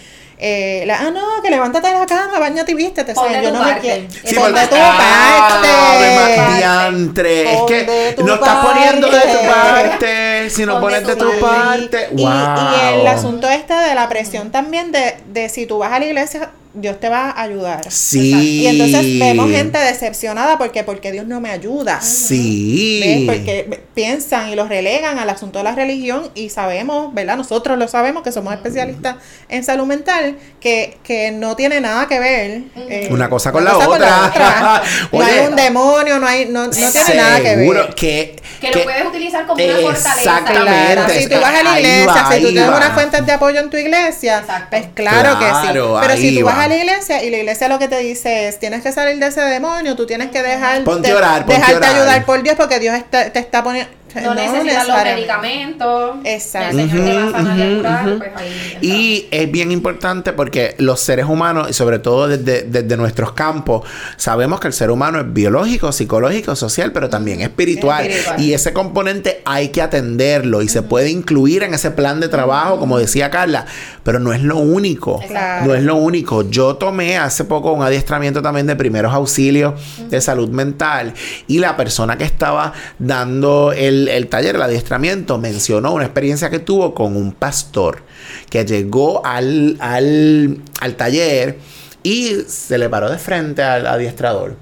Eh, la- ah, no, que levántate de la cama, bañate y vístete. ¿sabes? de Yo no me parte. quiero. Sí, Pon porque- de tu parte. Diantre. Es que no estás poniendo de tu parte. Si no pones de tu parte. Y, y el asunto este de la presión también de, de si tú vas a la iglesia, Dios te va a ayudar. Sí. Y entonces vemos gente decepcionada porque porque Dios no me ayuda. Sí. ¿Ves? Porque piensan y los relegan al asunto de la religión y sabemos, ¿verdad? Nosotros lo sabemos que somos especialistas en salud mental, que, que no tiene nada que ver eh, Una cosa con una la cosa otra. otra. *laughs* no Oye, hay un demonio, no hay, no, no tiene nada que ver. que, Que lo puedes utilizar como una fortaleza. Exactamente. Claro, si tú vas a la iglesia, va, si tú tienes va. unas fuentes de apoyo en tu iglesia, Exacto. pues claro, que sí. Pero si tú vas va. a la iglesia y la iglesia lo que te dice es tienes que salir de ese demonio, tú tienes que dejar Ponte a orar, ponte a dejarte orar. ayudar por Dios porque Dios está- te está poniendo No, necesitas los medicamentos. Exacto. El Señor te va a sanar pues ahí. Y es bien importante porque los seres humanos, y sobre todo desde, desde nuestros campos, sabemos que el ser humano es biológico, psicológico, social, pero también espiritual. Espiritual. Y ese componente hay que atenderlo y se puede incluir en ese plan de trabajo, como decía Carla, pero no es lo único. Claro. No es lo único. Yo tomé hace poco un adiestramiento también de primeros auxilios de salud mental y la persona que estaba dando el, el, el taller, el adiestramiento, mencionó una experiencia que tuvo con un pastor que llegó al, al, al taller y se le paró de frente al adiestrador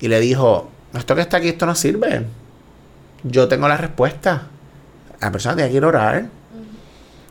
y le dijo, esto que está aquí, esto no sirve. Yo tengo la respuesta. La persona tiene que ir a orar.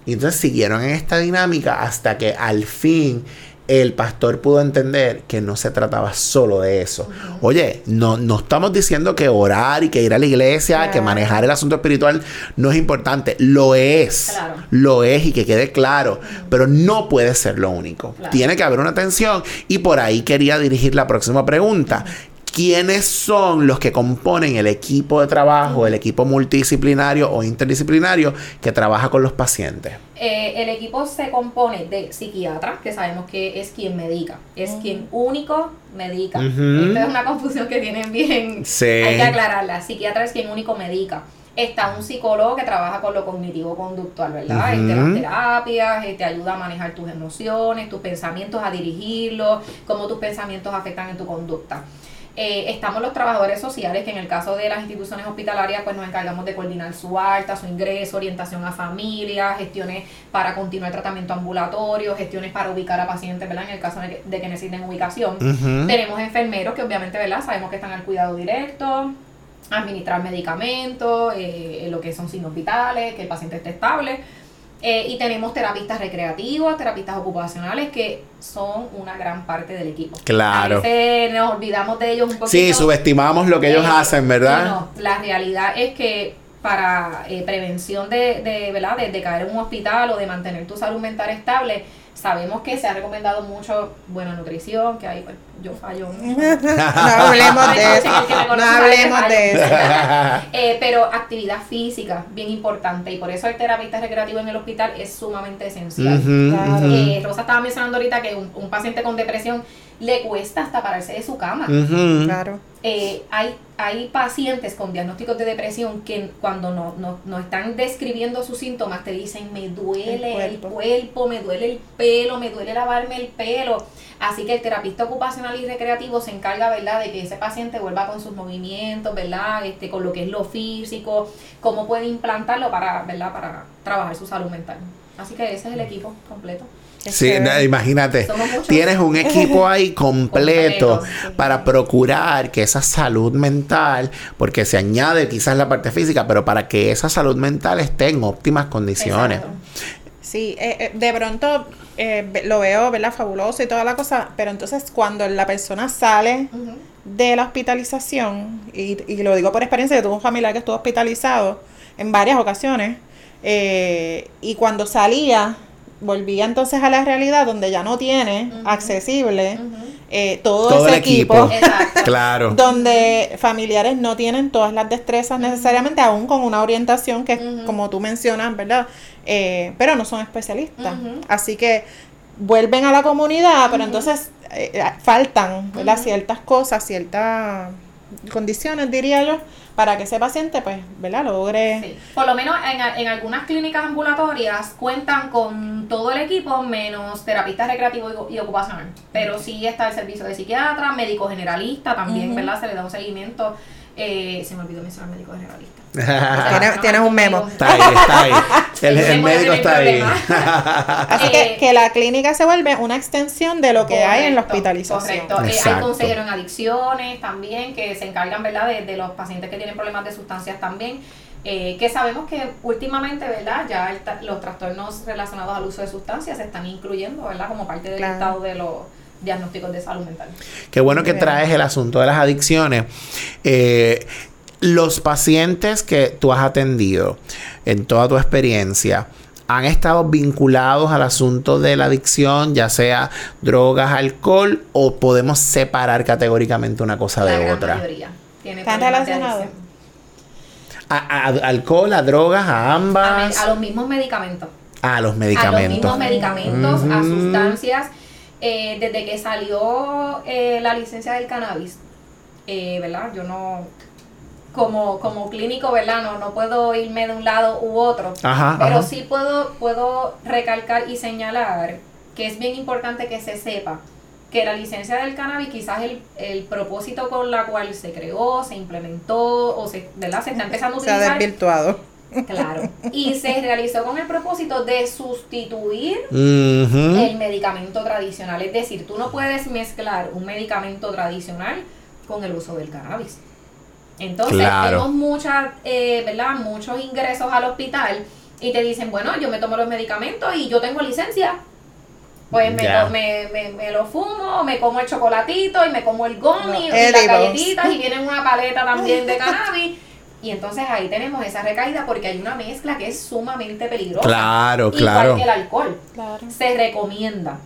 Y entonces siguieron en esta dinámica hasta que al fin el pastor pudo entender que no se trataba solo de eso. Oye, no, no estamos diciendo que orar y que ir a la iglesia, que manejar el asunto espiritual no es importante. Lo es. Claro. Lo es y que quede claro. Pero no puede ser lo único. Claro. Tiene que haber una tensión. Y por ahí quería dirigir la próxima pregunta. ¿Quiénes son los que componen el equipo de trabajo, el equipo multidisciplinario o interdisciplinario que trabaja con los pacientes? Eh, el equipo se compone de psiquiatras, que sabemos que es quien medica, es quien único medica. Esta es una confusión que tienen bien, Sí. hay que aclararla. Psiquiatra es quien único medica. Está un psicólogo que trabaja con lo cognitivo-conductual, ¿verdad? Ujú. Este, las terapias, eh, te ayuda a manejar tus emociones, tus pensamientos, a dirigirlos, cómo tus pensamientos afectan en tu conducta. Eh, estamos los trabajadores sociales, que en el caso de las instituciones hospitalarias, pues nos encargamos de coordinar su alta, su ingreso, orientación a familias, gestiones para continuar tratamiento ambulatorio, gestiones para ubicar a pacientes, ¿verdad? En el caso de que, de que necesiten ubicación. Tenemos enfermeros que obviamente, ¿verdad? Sabemos que están al cuidado directo, administrar medicamentos, eh, lo que son signos vitales, que el paciente esté estable. Eh, y tenemos terapistas recreativos, terapistas ocupacionales, que son una gran parte del equipo. Claro. A veces nos olvidamos de ellos un poquito. Sí, subestimamos lo que ellos Eh, hacen, ¿verdad? No, la realidad es que para eh, prevención de, de, ¿verdad? De, de caer en un hospital o de mantener tu salud mental estable, sabemos que se ha recomendado mucho buena nutrición, que ahí pues, yo fallo mucho. *laughs* no hablemos de eso. No hablemos de eso. Eh, pero actividad física, bien importante, y por eso el terapista recreativo en el hospital es sumamente esencial. Eh, Rosa estaba mencionando ahorita que un, un paciente con depresión le cuesta hasta pararse de su cama. Claro. Eh, hay, hay pacientes con diagnósticos de depresión que cuando no, no, no están describiendo sus síntomas te dicen me duele el El cuerpo. cuerpo. me duele el pelo, me duele lavarme el pelo. Así que el terapista ocupacional y recreativo se encarga, ¿verdad?, de que ese paciente vuelva con sus movimientos, ¿verdad?, este, con lo que es lo físico, cómo puede implantarlo para, ¿verdad?, para trabajar su salud mental. Así que ese es el equipo completo. Qué Sí, imagínate, tienes un *laughs* equipo ahí completo para procurar que esa salud mental, porque se añade quizás la parte física, pero para que esa salud mental esté en óptimas condiciones. Exacto. Sí, eh, eh, de pronto eh, lo veo, ¿verdad? Fabuloso y toda la cosa, pero entonces cuando la persona sale de la hospitalización, y, y lo digo por experiencia, yo tuve un familiar que estuvo hospitalizado en varias ocasiones, eh, y cuando salía, volvía entonces a la realidad donde ya no tiene accesible eh, todo, Todo ese el equipo. Claro. donde familiares no tienen todas las destrezas necesariamente, aún con una orientación que es Ujú. como tú mencionas, ¿verdad? Eh, pero no son especialistas. Así que vuelven a la comunidad, pero entonces eh, faltan, ¿verdad? Ciertas cosas, ciertas condiciones, diría yo, para que ese paciente, pues, ¿verdad? Logre... Sí. Por lo menos en, en algunas clínicas ambulatorias cuentan con todo el equipo menos terapista recreativo y, y ocupacional. Pero sí está el servicio de psiquiatra, médico generalista también. ¿verdad? Se le da un seguimiento. Eh, se me olvidó mencionar médico generalista. *laughs* Tienes- tienes un memo. Está ahí, está ahí. El, El el memo médico está ahí. *laughs* Así Eh, que, que la clínica se vuelve una extensión de lo que hay en la hospitalización. Correcto. Eh, hay Exacto. consejeros en adicciones también que se encargan, ¿verdad?, de, de los pacientes que tienen problemas de sustancias también. eh, que sabemos que últimamente, ¿verdad?, ya el los trastornos relacionados al uso de sustancias se están incluyendo, ¿verdad?, como parte del Claro. listado de los diagnósticos de salud mental. Qué bueno que traes el asunto de las adicciones. Eh, los pacientes que tú has atendido en toda tu experiencia han estado vinculados al asunto de la adicción, ya sea drogas, alcohol, o podemos separar categóricamente una cosa La de gran otra. mayoría tiene ¿Están relacionados? A, a- alcohol, a drogas, a A, me- ambas, a los mismos medicamentos. a los A los medicamentos. mismos medicamentos, a sustancias. Eh, desde que salió eh, la licencia del cannabis, eh, ¿verdad? Yo no, como, como clínico, ¿verdad? No, no puedo irme de un lado u otro. Ajá, pero ajá. sí puedo, puedo recalcar y señalar que es bien importante que se sepa que la licencia del cannabis quizás el, el propósito con la cual se creó, se implementó o se, ¿verdad? se está empezando a Se ha utilizar. desvirtuado. Claro. Y se realizó con el propósito de sustituir el medicamento tradicional. Es decir, tú no puedes mezclar un medicamento tradicional con el uso del cannabis. Entonces, Claro. tenemos muchas, eh, ¿verdad? Muchos ingresos al hospital y te dicen, bueno, yo me tomo los medicamentos y yo tengo licencia. Pues me, Ya. lo- me, me, me lo fumo, me como el chocolatito y me como el gummy y las galletitas y viene una paleta también de cannabis. *laughs* Y entonces ahí tenemos esa recaída porque hay una mezcla que es sumamente peligrosa. Claro, Igual claro. que el alcohol Claro. se recomienda.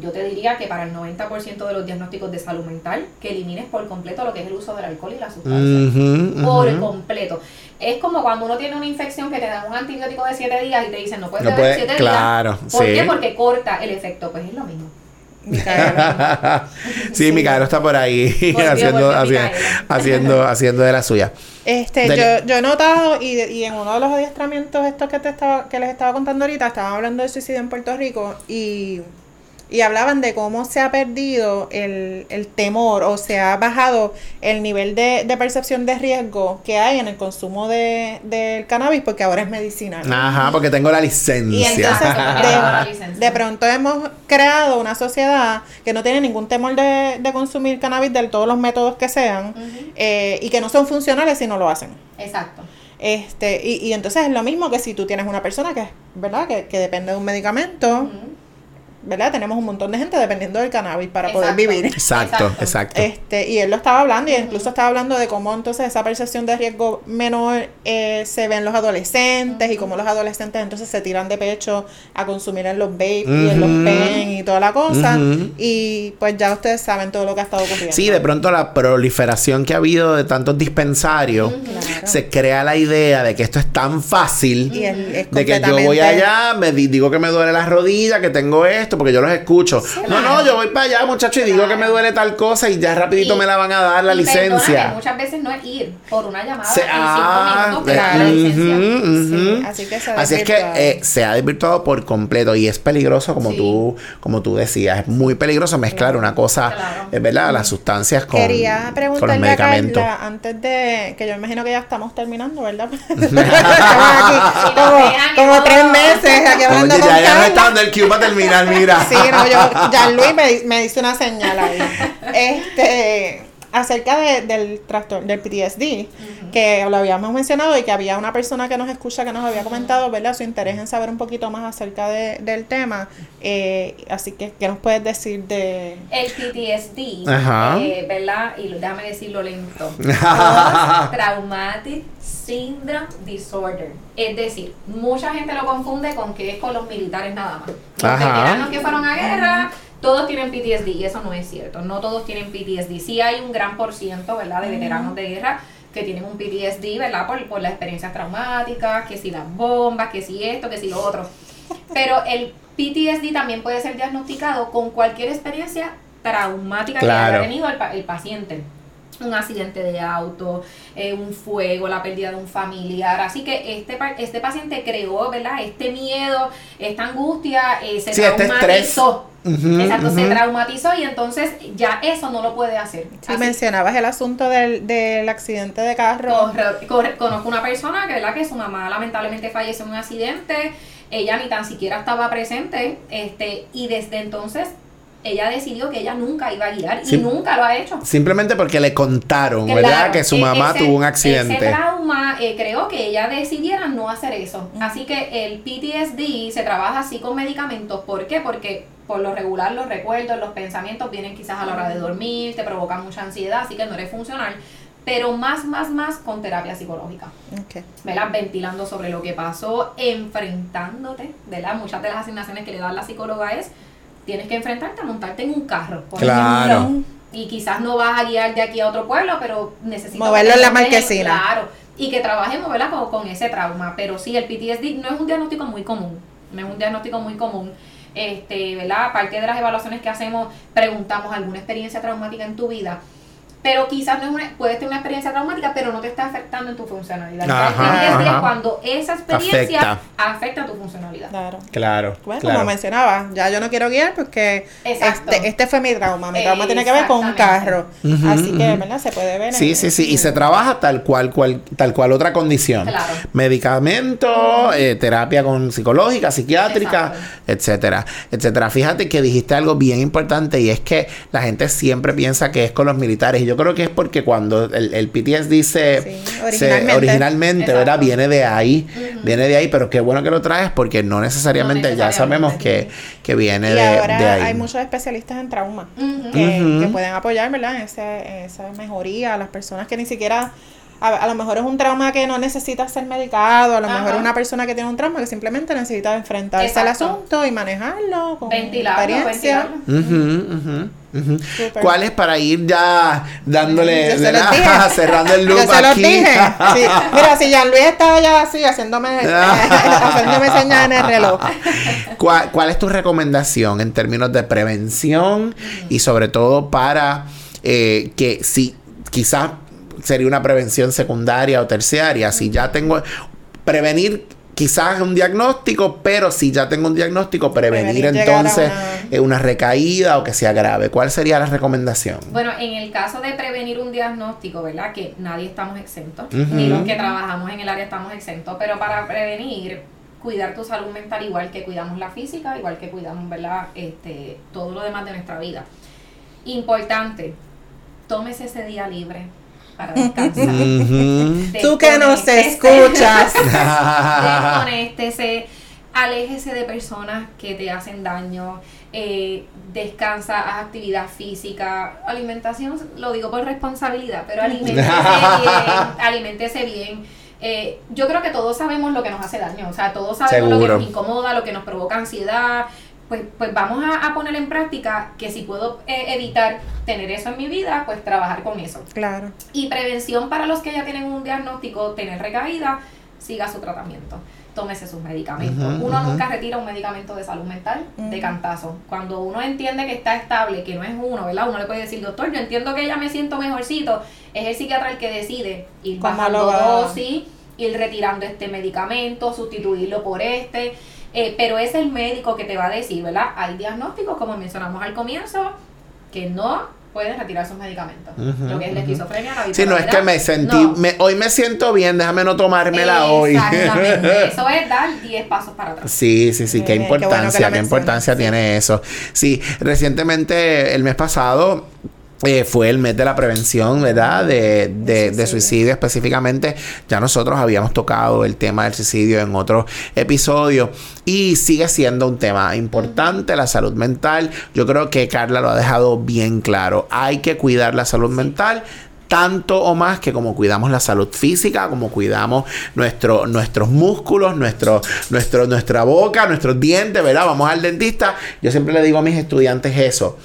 Yo te diría que para el 90% de los diagnósticos de salud mental, que elimines por completo lo que es el uso del alcohol y la sustancia. Por completo. Es como cuando uno tiene una infección que te dan un antibiótico de 7 días y te dicen no puedes No beber puede- 7 claro, días. ¿Por sí. qué? Porque corta el efecto. Pues es lo mismo. Micaela. *laughs* sí, Micaela está por ahí Volvió, *laughs* haciendo, volvió haciendo, haciendo, *laughs* haciendo de la suya. Este, yo, yo he notado y, y en uno de los adiestramientos estos que te estaba, que les estaba contando ahorita, estaban hablando de suicidio en Puerto Rico y, y hablaban de cómo se ha perdido el, el temor o se ha bajado el nivel de, de percepción de riesgo que hay en el consumo de, del cannabis porque ahora es medicinal. Ajá, porque tengo la Y licencia. entonces la licencia. de, de pronto hemos creado una sociedad que no tiene ningún temor de, de consumir cannabis de todos los métodos que sean eh, y que no son funcionales si no lo hacen. Exacto. Este, y, y entonces es lo mismo que si tú tienes una persona que, ¿verdad? Que, que depende de un medicamento. ¿Verdad? Tenemos un montón de gente dependiendo del cannabis para poder vivir. Exacto, Exacto. exacto. Este, y él lo estaba hablando y incluso estaba hablando de cómo entonces esa percepción de riesgo menor eh, se ve en los adolescentes y cómo los adolescentes entonces se tiran de pecho a consumir en los vape y en los pen y toda la cosa. Y pues ya ustedes saben todo lo que ha estado ocurriendo. Sí, de pronto la proliferación que ha habido de tantos dispensarios, Claro. se crea la idea de que esto es tan fácil. Y es- es De que yo voy allá, me di- digo que me duele la rodilla, que tengo esto, porque yo los escucho. No, no, yo voy para allá, muchacho, y digo que me duele tal cosa y ya rapidito Y- me la van a dar la licencia. muchas veces no es ir por una llamada Se- ah, cinco minutos te dan la ujú, licencia. ujú. Sí, así que se ha Así es que desvirtuado. eh, se ha desvirtuado por completo y es peligroso como Sí. tú como tú decías, es muy peligroso mezclar una cosa, Claro. es verdad, las sustancias con, Quería con los medicamentos. Carla antes de que yo imagino que ya estamos terminando, ¿verdad? *laughs* *laughs* Estamos aquí como, tres meses aquí hablando Oye, con ya, ya no está dando el cue para terminar, mira. Sí, no, yo, ya Luis me, me hizo una señal ahí. *laughs* Este, acerca de- del trastorno, del PTSD, que lo habíamos mencionado y que había una persona que nos escucha que nos había comentado, ¿verdad? Su interés en saber un poquito más acerca de- del tema. Eh, así que, ¿qué nos puedes decir de...? El PTSD, Ajá. eh, ¿verdad? Y déjame decirlo lento. *laughs* Traumatic Syndrome Disorder. Es decir, mucha gente lo confunde con que es con los militares nada más. Los Ajá. veteranos que fueron a guerra, todos tienen PTSD y eso no es cierto. No todos tienen PTSD. Sí hay un gran por ciento, ¿verdad? De veteranos de guerra que tienen un PTSD, ¿verdad? Por, por las experiencias traumáticas, que si las bombas, que si esto, que si lo otro. Pero el PTSD también puede ser diagnosticado con cualquier experiencia traumática Claro. que haya tenido el, pa- el paciente. Un accidente de auto, eh, un fuego, la pérdida de un familiar. Así que este, este paciente creó, ¿verdad? Este miedo, esta angustia, eh, se Sí, este Exacto, se traumatizó y entonces ya eso no lo puede hacer. Si Así- mencionabas el asunto del, del accidente de carro. Corre- corre- conozco una persona que, ¿verdad? que su mamá lamentablemente falleció en un accidente, ella ni tan siquiera estaba presente, este, y desde entonces ella decidió que ella nunca iba a guiar Sí. y nunca lo ha hecho. Simplemente porque le contaron, Claro, ¿verdad? Que su e- mamá ese- tuvo un Ese accidente. trauma eh, creó que ella decidiera no hacer eso. Así que el PTSD se trabaja así con medicamentos. ¿Por qué? Porque por lo regular los recuerdos, los pensamientos vienen quizás a la hora de dormir, te provocan mucha ansiedad, así que no eres funcional. Pero más, más, más con terapia psicológica. Ok. ¿verdad? Ventilando sobre lo que pasó, enfrentándote, ¿verdad? Muchas de las asignaciones que le da la psicóloga es, tienes que enfrentarte a montarte en un carro, por Claro. ejemplo. Y quizás no vas a guiar de aquí a otro pueblo, pero necesito... Moverlo en la marquesina. Claro. Y que trabajemos, ¿verdad? Con, con ese trauma. Pero sí, el PTSD no es un diagnóstico muy común. No es un diagnóstico muy común. Este, ¿verdad? Aparte de las evaluaciones que hacemos, preguntamos alguna experiencia traumática en tu vida. Pero quizás no es una, puedes tener una experiencia traumática, pero no te está afectando en tu funcionalidad. Ajá, cuando esa experiencia Afecta. afecta, tu funcionalidad. Claro. Claro. Bueno, claro. como mencionaba, ya yo no quiero guiar porque este, este fue mi trauma. Mi trauma tiene que ver con un carro. Así que. ¿verdad? Se puede ver. Sí, en- sí, sí. Y se trabaja tal cual, cual, tal cual otra condición. Claro. Medicamento, eh, terapia con psicológica, psiquiátrica, Exacto. etcétera, etcétera. Fíjate que dijiste algo bien importante y es que la gente siempre piensa que es con los militares. Y yo creo que es porque cuando el, el PTSD se, Sí, se- originalmente. originalmente. ¿verdad? Viene de ahí, viene de ahí, pero qué bueno que lo traes porque no necesariamente, No ya sabemos que, que viene Y de, ahora de ahí. hay muchos especialistas en trauma que, pueden apoyar, ¿verdad? En, ese- en esa mejoría a las personas que ni siquiera. A, a lo mejor es un trauma que no necesita ser medicado, a lo Ajá. mejor es una persona que tiene un trauma que simplemente necesita enfrentarse al Exacto. asunto y manejarlo con Ventilarlo, experiencia. ventilarlo. ¿Cuál es para ir ya dándole, Yo dije. *laughs* cerrando el Yo loop se los aquí? dije. Sí. *laughs* Mira, si Jean Luis estaba ya así haciéndome, *laughs* haciéndome señas en el reloj. ¿Cuál, cuál es tu recomendación en términos de prevención y sobre todo para eh, que si quizás sería una prevención secundaria o terciaria, si ya tengo prevenir quizás un diagnóstico, pero si ya tengo un diagnóstico, prevenir, entonces una- eh, una recaída o que sea grave. ¿Cuál sería la recomendación? Bueno, en el caso de prevenir un diagnóstico, ¿verdad? Que nadie estamos exentos, ni los que trabajamos en el área estamos exentos, pero para prevenir, cuidar tu salud mental igual que cuidamos la física, igual que cuidamos, ¿verdad? Este, todo lo demás de nuestra vida. Importante, tómese ese día libre para descansar. Tú que nos escuchas. *laughs* Desconéctese, aléjese de personas que te hacen daño, eh, descansa, haz actividad física, alimentación, lo digo por responsabilidad, pero aliméntese bien, *laughs* aliméntese bien. Eh, yo creo que todos sabemos lo que nos hace daño, o sea, todos sabemos lo que nos incomoda, lo que nos provoca ansiedad. Pues, pues vamos a, a poner en práctica que si puedo eh, evitar tener eso en mi vida, pues trabajar con eso. Claro. Y prevención para los que ya tienen un diagnóstico, tener recaída, siga su tratamiento. Tómese sus medicamentos. Uno nunca retira un medicamento de salud mental de cantazo. Cuando uno entiende que está estable, que no es uno, ¿verdad? Uno le puede decir, doctor, yo entiendo que ya me siento mejorcito. Es el psiquiatra el que decide ir ¿Cómo bajando dosis, ir retirando este medicamento, sustituirlo por este. Eh, pero es el médico que te va a decir, ¿verdad? Hay diagnósticos, como mencionamos al comienzo, que no pueden retirar sus medicamentos. Ujú, lo que es la esquizofrenia, la Sí, no es que me sentí, No. me- hoy me siento bien, déjame no tomármela hoy. Exactamente. *laughs* Eso es dar 10 pasos para atrás. Sí, sí, sí, qué bien, qué bueno que importancia, qué importancia tiene eso. Sí, recientemente, el mes pasado, eh, fue el mes de la prevención, ¿verdad? De, de, de suicidio. específicamente. Ya nosotros habíamos tocado el tema del suicidio en otro episodio y sigue siendo un tema importante, la salud mental. Yo creo que Carla lo ha dejado bien claro. Hay que cuidar la salud mental tanto o más que como cuidamos la salud física, como cuidamos nuestro, nuestros músculos, nuestro, nuestro, nuestra boca, nuestros dientes, ¿verdad? Vamos al dentista. Yo siempre le digo a mis estudiantes eso.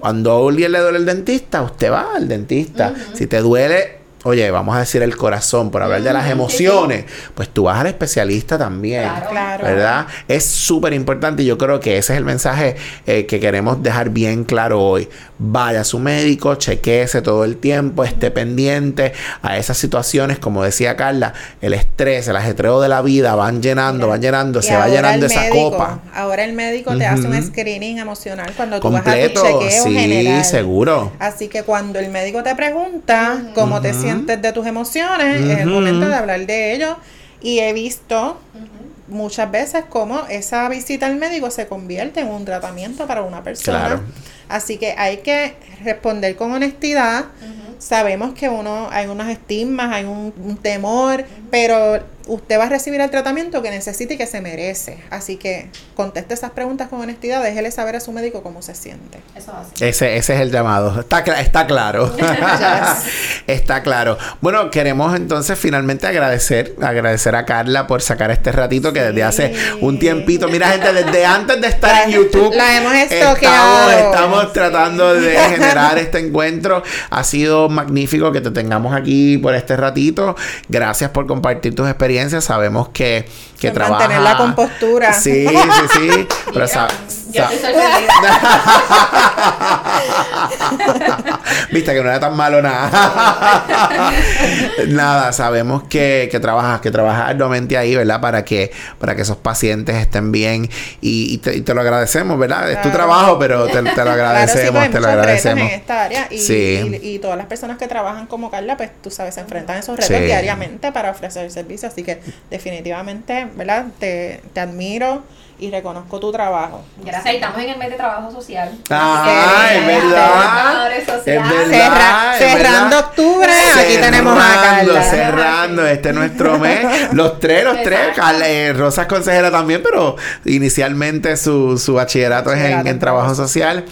Cuando a alguien le duele el dentista, usted va al dentista. Si te duele, oye, vamos a decir el corazón, por hablar de las emociones, pues tú vas al especialista también. Claro. Claro. ¿Verdad? Es súper importante y yo creo que ese es el mensaje eh, que queremos dejar bien claro hoy. Vaya a su médico, chequeese todo el tiempo, esté pendiente a esas situaciones, como decía Carla, el estrés, el ajetreo de la vida van llenando, van llenando, Y se va llenando esa médico- copa. Ahora el médico te hace un screening emocional cuando tú Completo, vas a tu chequeo sí, general. seguro. Así que cuando el médico te pregunta cómo te Ujú. Sientes de tus emociones, es el momento de hablar de ello. Y he visto muchas veces cómo esa visita al médico se convierte en un tratamiento para una persona. Claro. Así que hay que responder con honestidad. Sabemos que uno hay unos estigmas, hay un, un temor, pero usted va a recibir el tratamiento que necesita y que se merece. Así que conteste esas preguntas con honestidad, déjele saber a su médico cómo se siente. Eso. Ese, ese es el llamado. Está, cla- está claro. *laughs* está claro. Bueno, queremos entonces finalmente agradecer, agradecer a Carla por sacar este ratito que desde hace un tiempito, mira gente, desde antes de estar en YouTube, la hemos estamos, estoqueado. estamos tratando de generar este encuentro. Ha sido magnífico que te tengamos aquí por este ratito. Gracias por compartir tus experiencias. Sabemos que, que Por trabajas. mantener la compostura. Sí, sí, sí. *laughs* Pero Mira, sa- estoy sorprendida. *laughs* Viste que no era tan malo nada. *laughs* nada, sabemos que, que trabajas, que trabajas arduamente ahí, ¿verdad? Para que, para que esos pacientes estén bien y, y te, y te lo agradecemos, ¿verdad? Es tu trabajo, pero te, te lo *laughs* Claro, sí, agradecemos, pues te lo agradecemos. en esta área y, Sí. y, y todas las personas que trabajan como Carla, pues tú sabes, se enfrentan a esos retos Sí. diariamente para ofrecer el servicio. Así que definitivamente, ¿verdad? Te, te admiro y reconozco tu trabajo. Gracias, y estamos en el mes de trabajo social. Ah, Así es que, verdad. trabajadores Es sociales. verdad. Cerra- es cerrando verdad. octubre, aquí tenemos a Cerrando, Carla. Cerrando, este es nuestro mes. Los tres, los tres. Carla, eh, Rosa es consejera también, pero inicialmente su, su bachillerato es en, trabajo. social.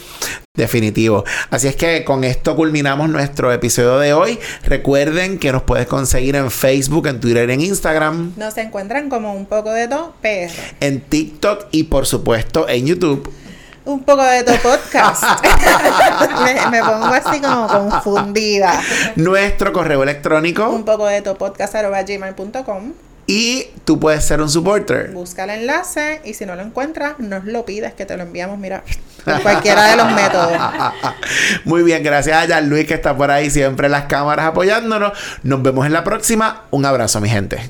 Definitivo. Así es que con esto culminamos nuestro episodio de hoy. Recuerden que nos puedes conseguir en Facebook, en Twitter, en Instagram, Nos encuentran como un poco de todo, PR. en TikTok y por supuesto en YouTube. Un poco de todo podcast. *laughs* me, me pongo así como confundida. Nuestro correo electrónico Un poco de todo podcast arroba gmail.com. y tú puedes ser un supporter. Busca el enlace y si no lo encuentras, nos lo pides que te lo enviamos, mira, por cualquiera de los métodos. *laughs* Muy bien, gracias a Jan Luis que está por ahí siempre en las cámaras apoyándonos. Nos vemos en la próxima. Un abrazo, mi gente.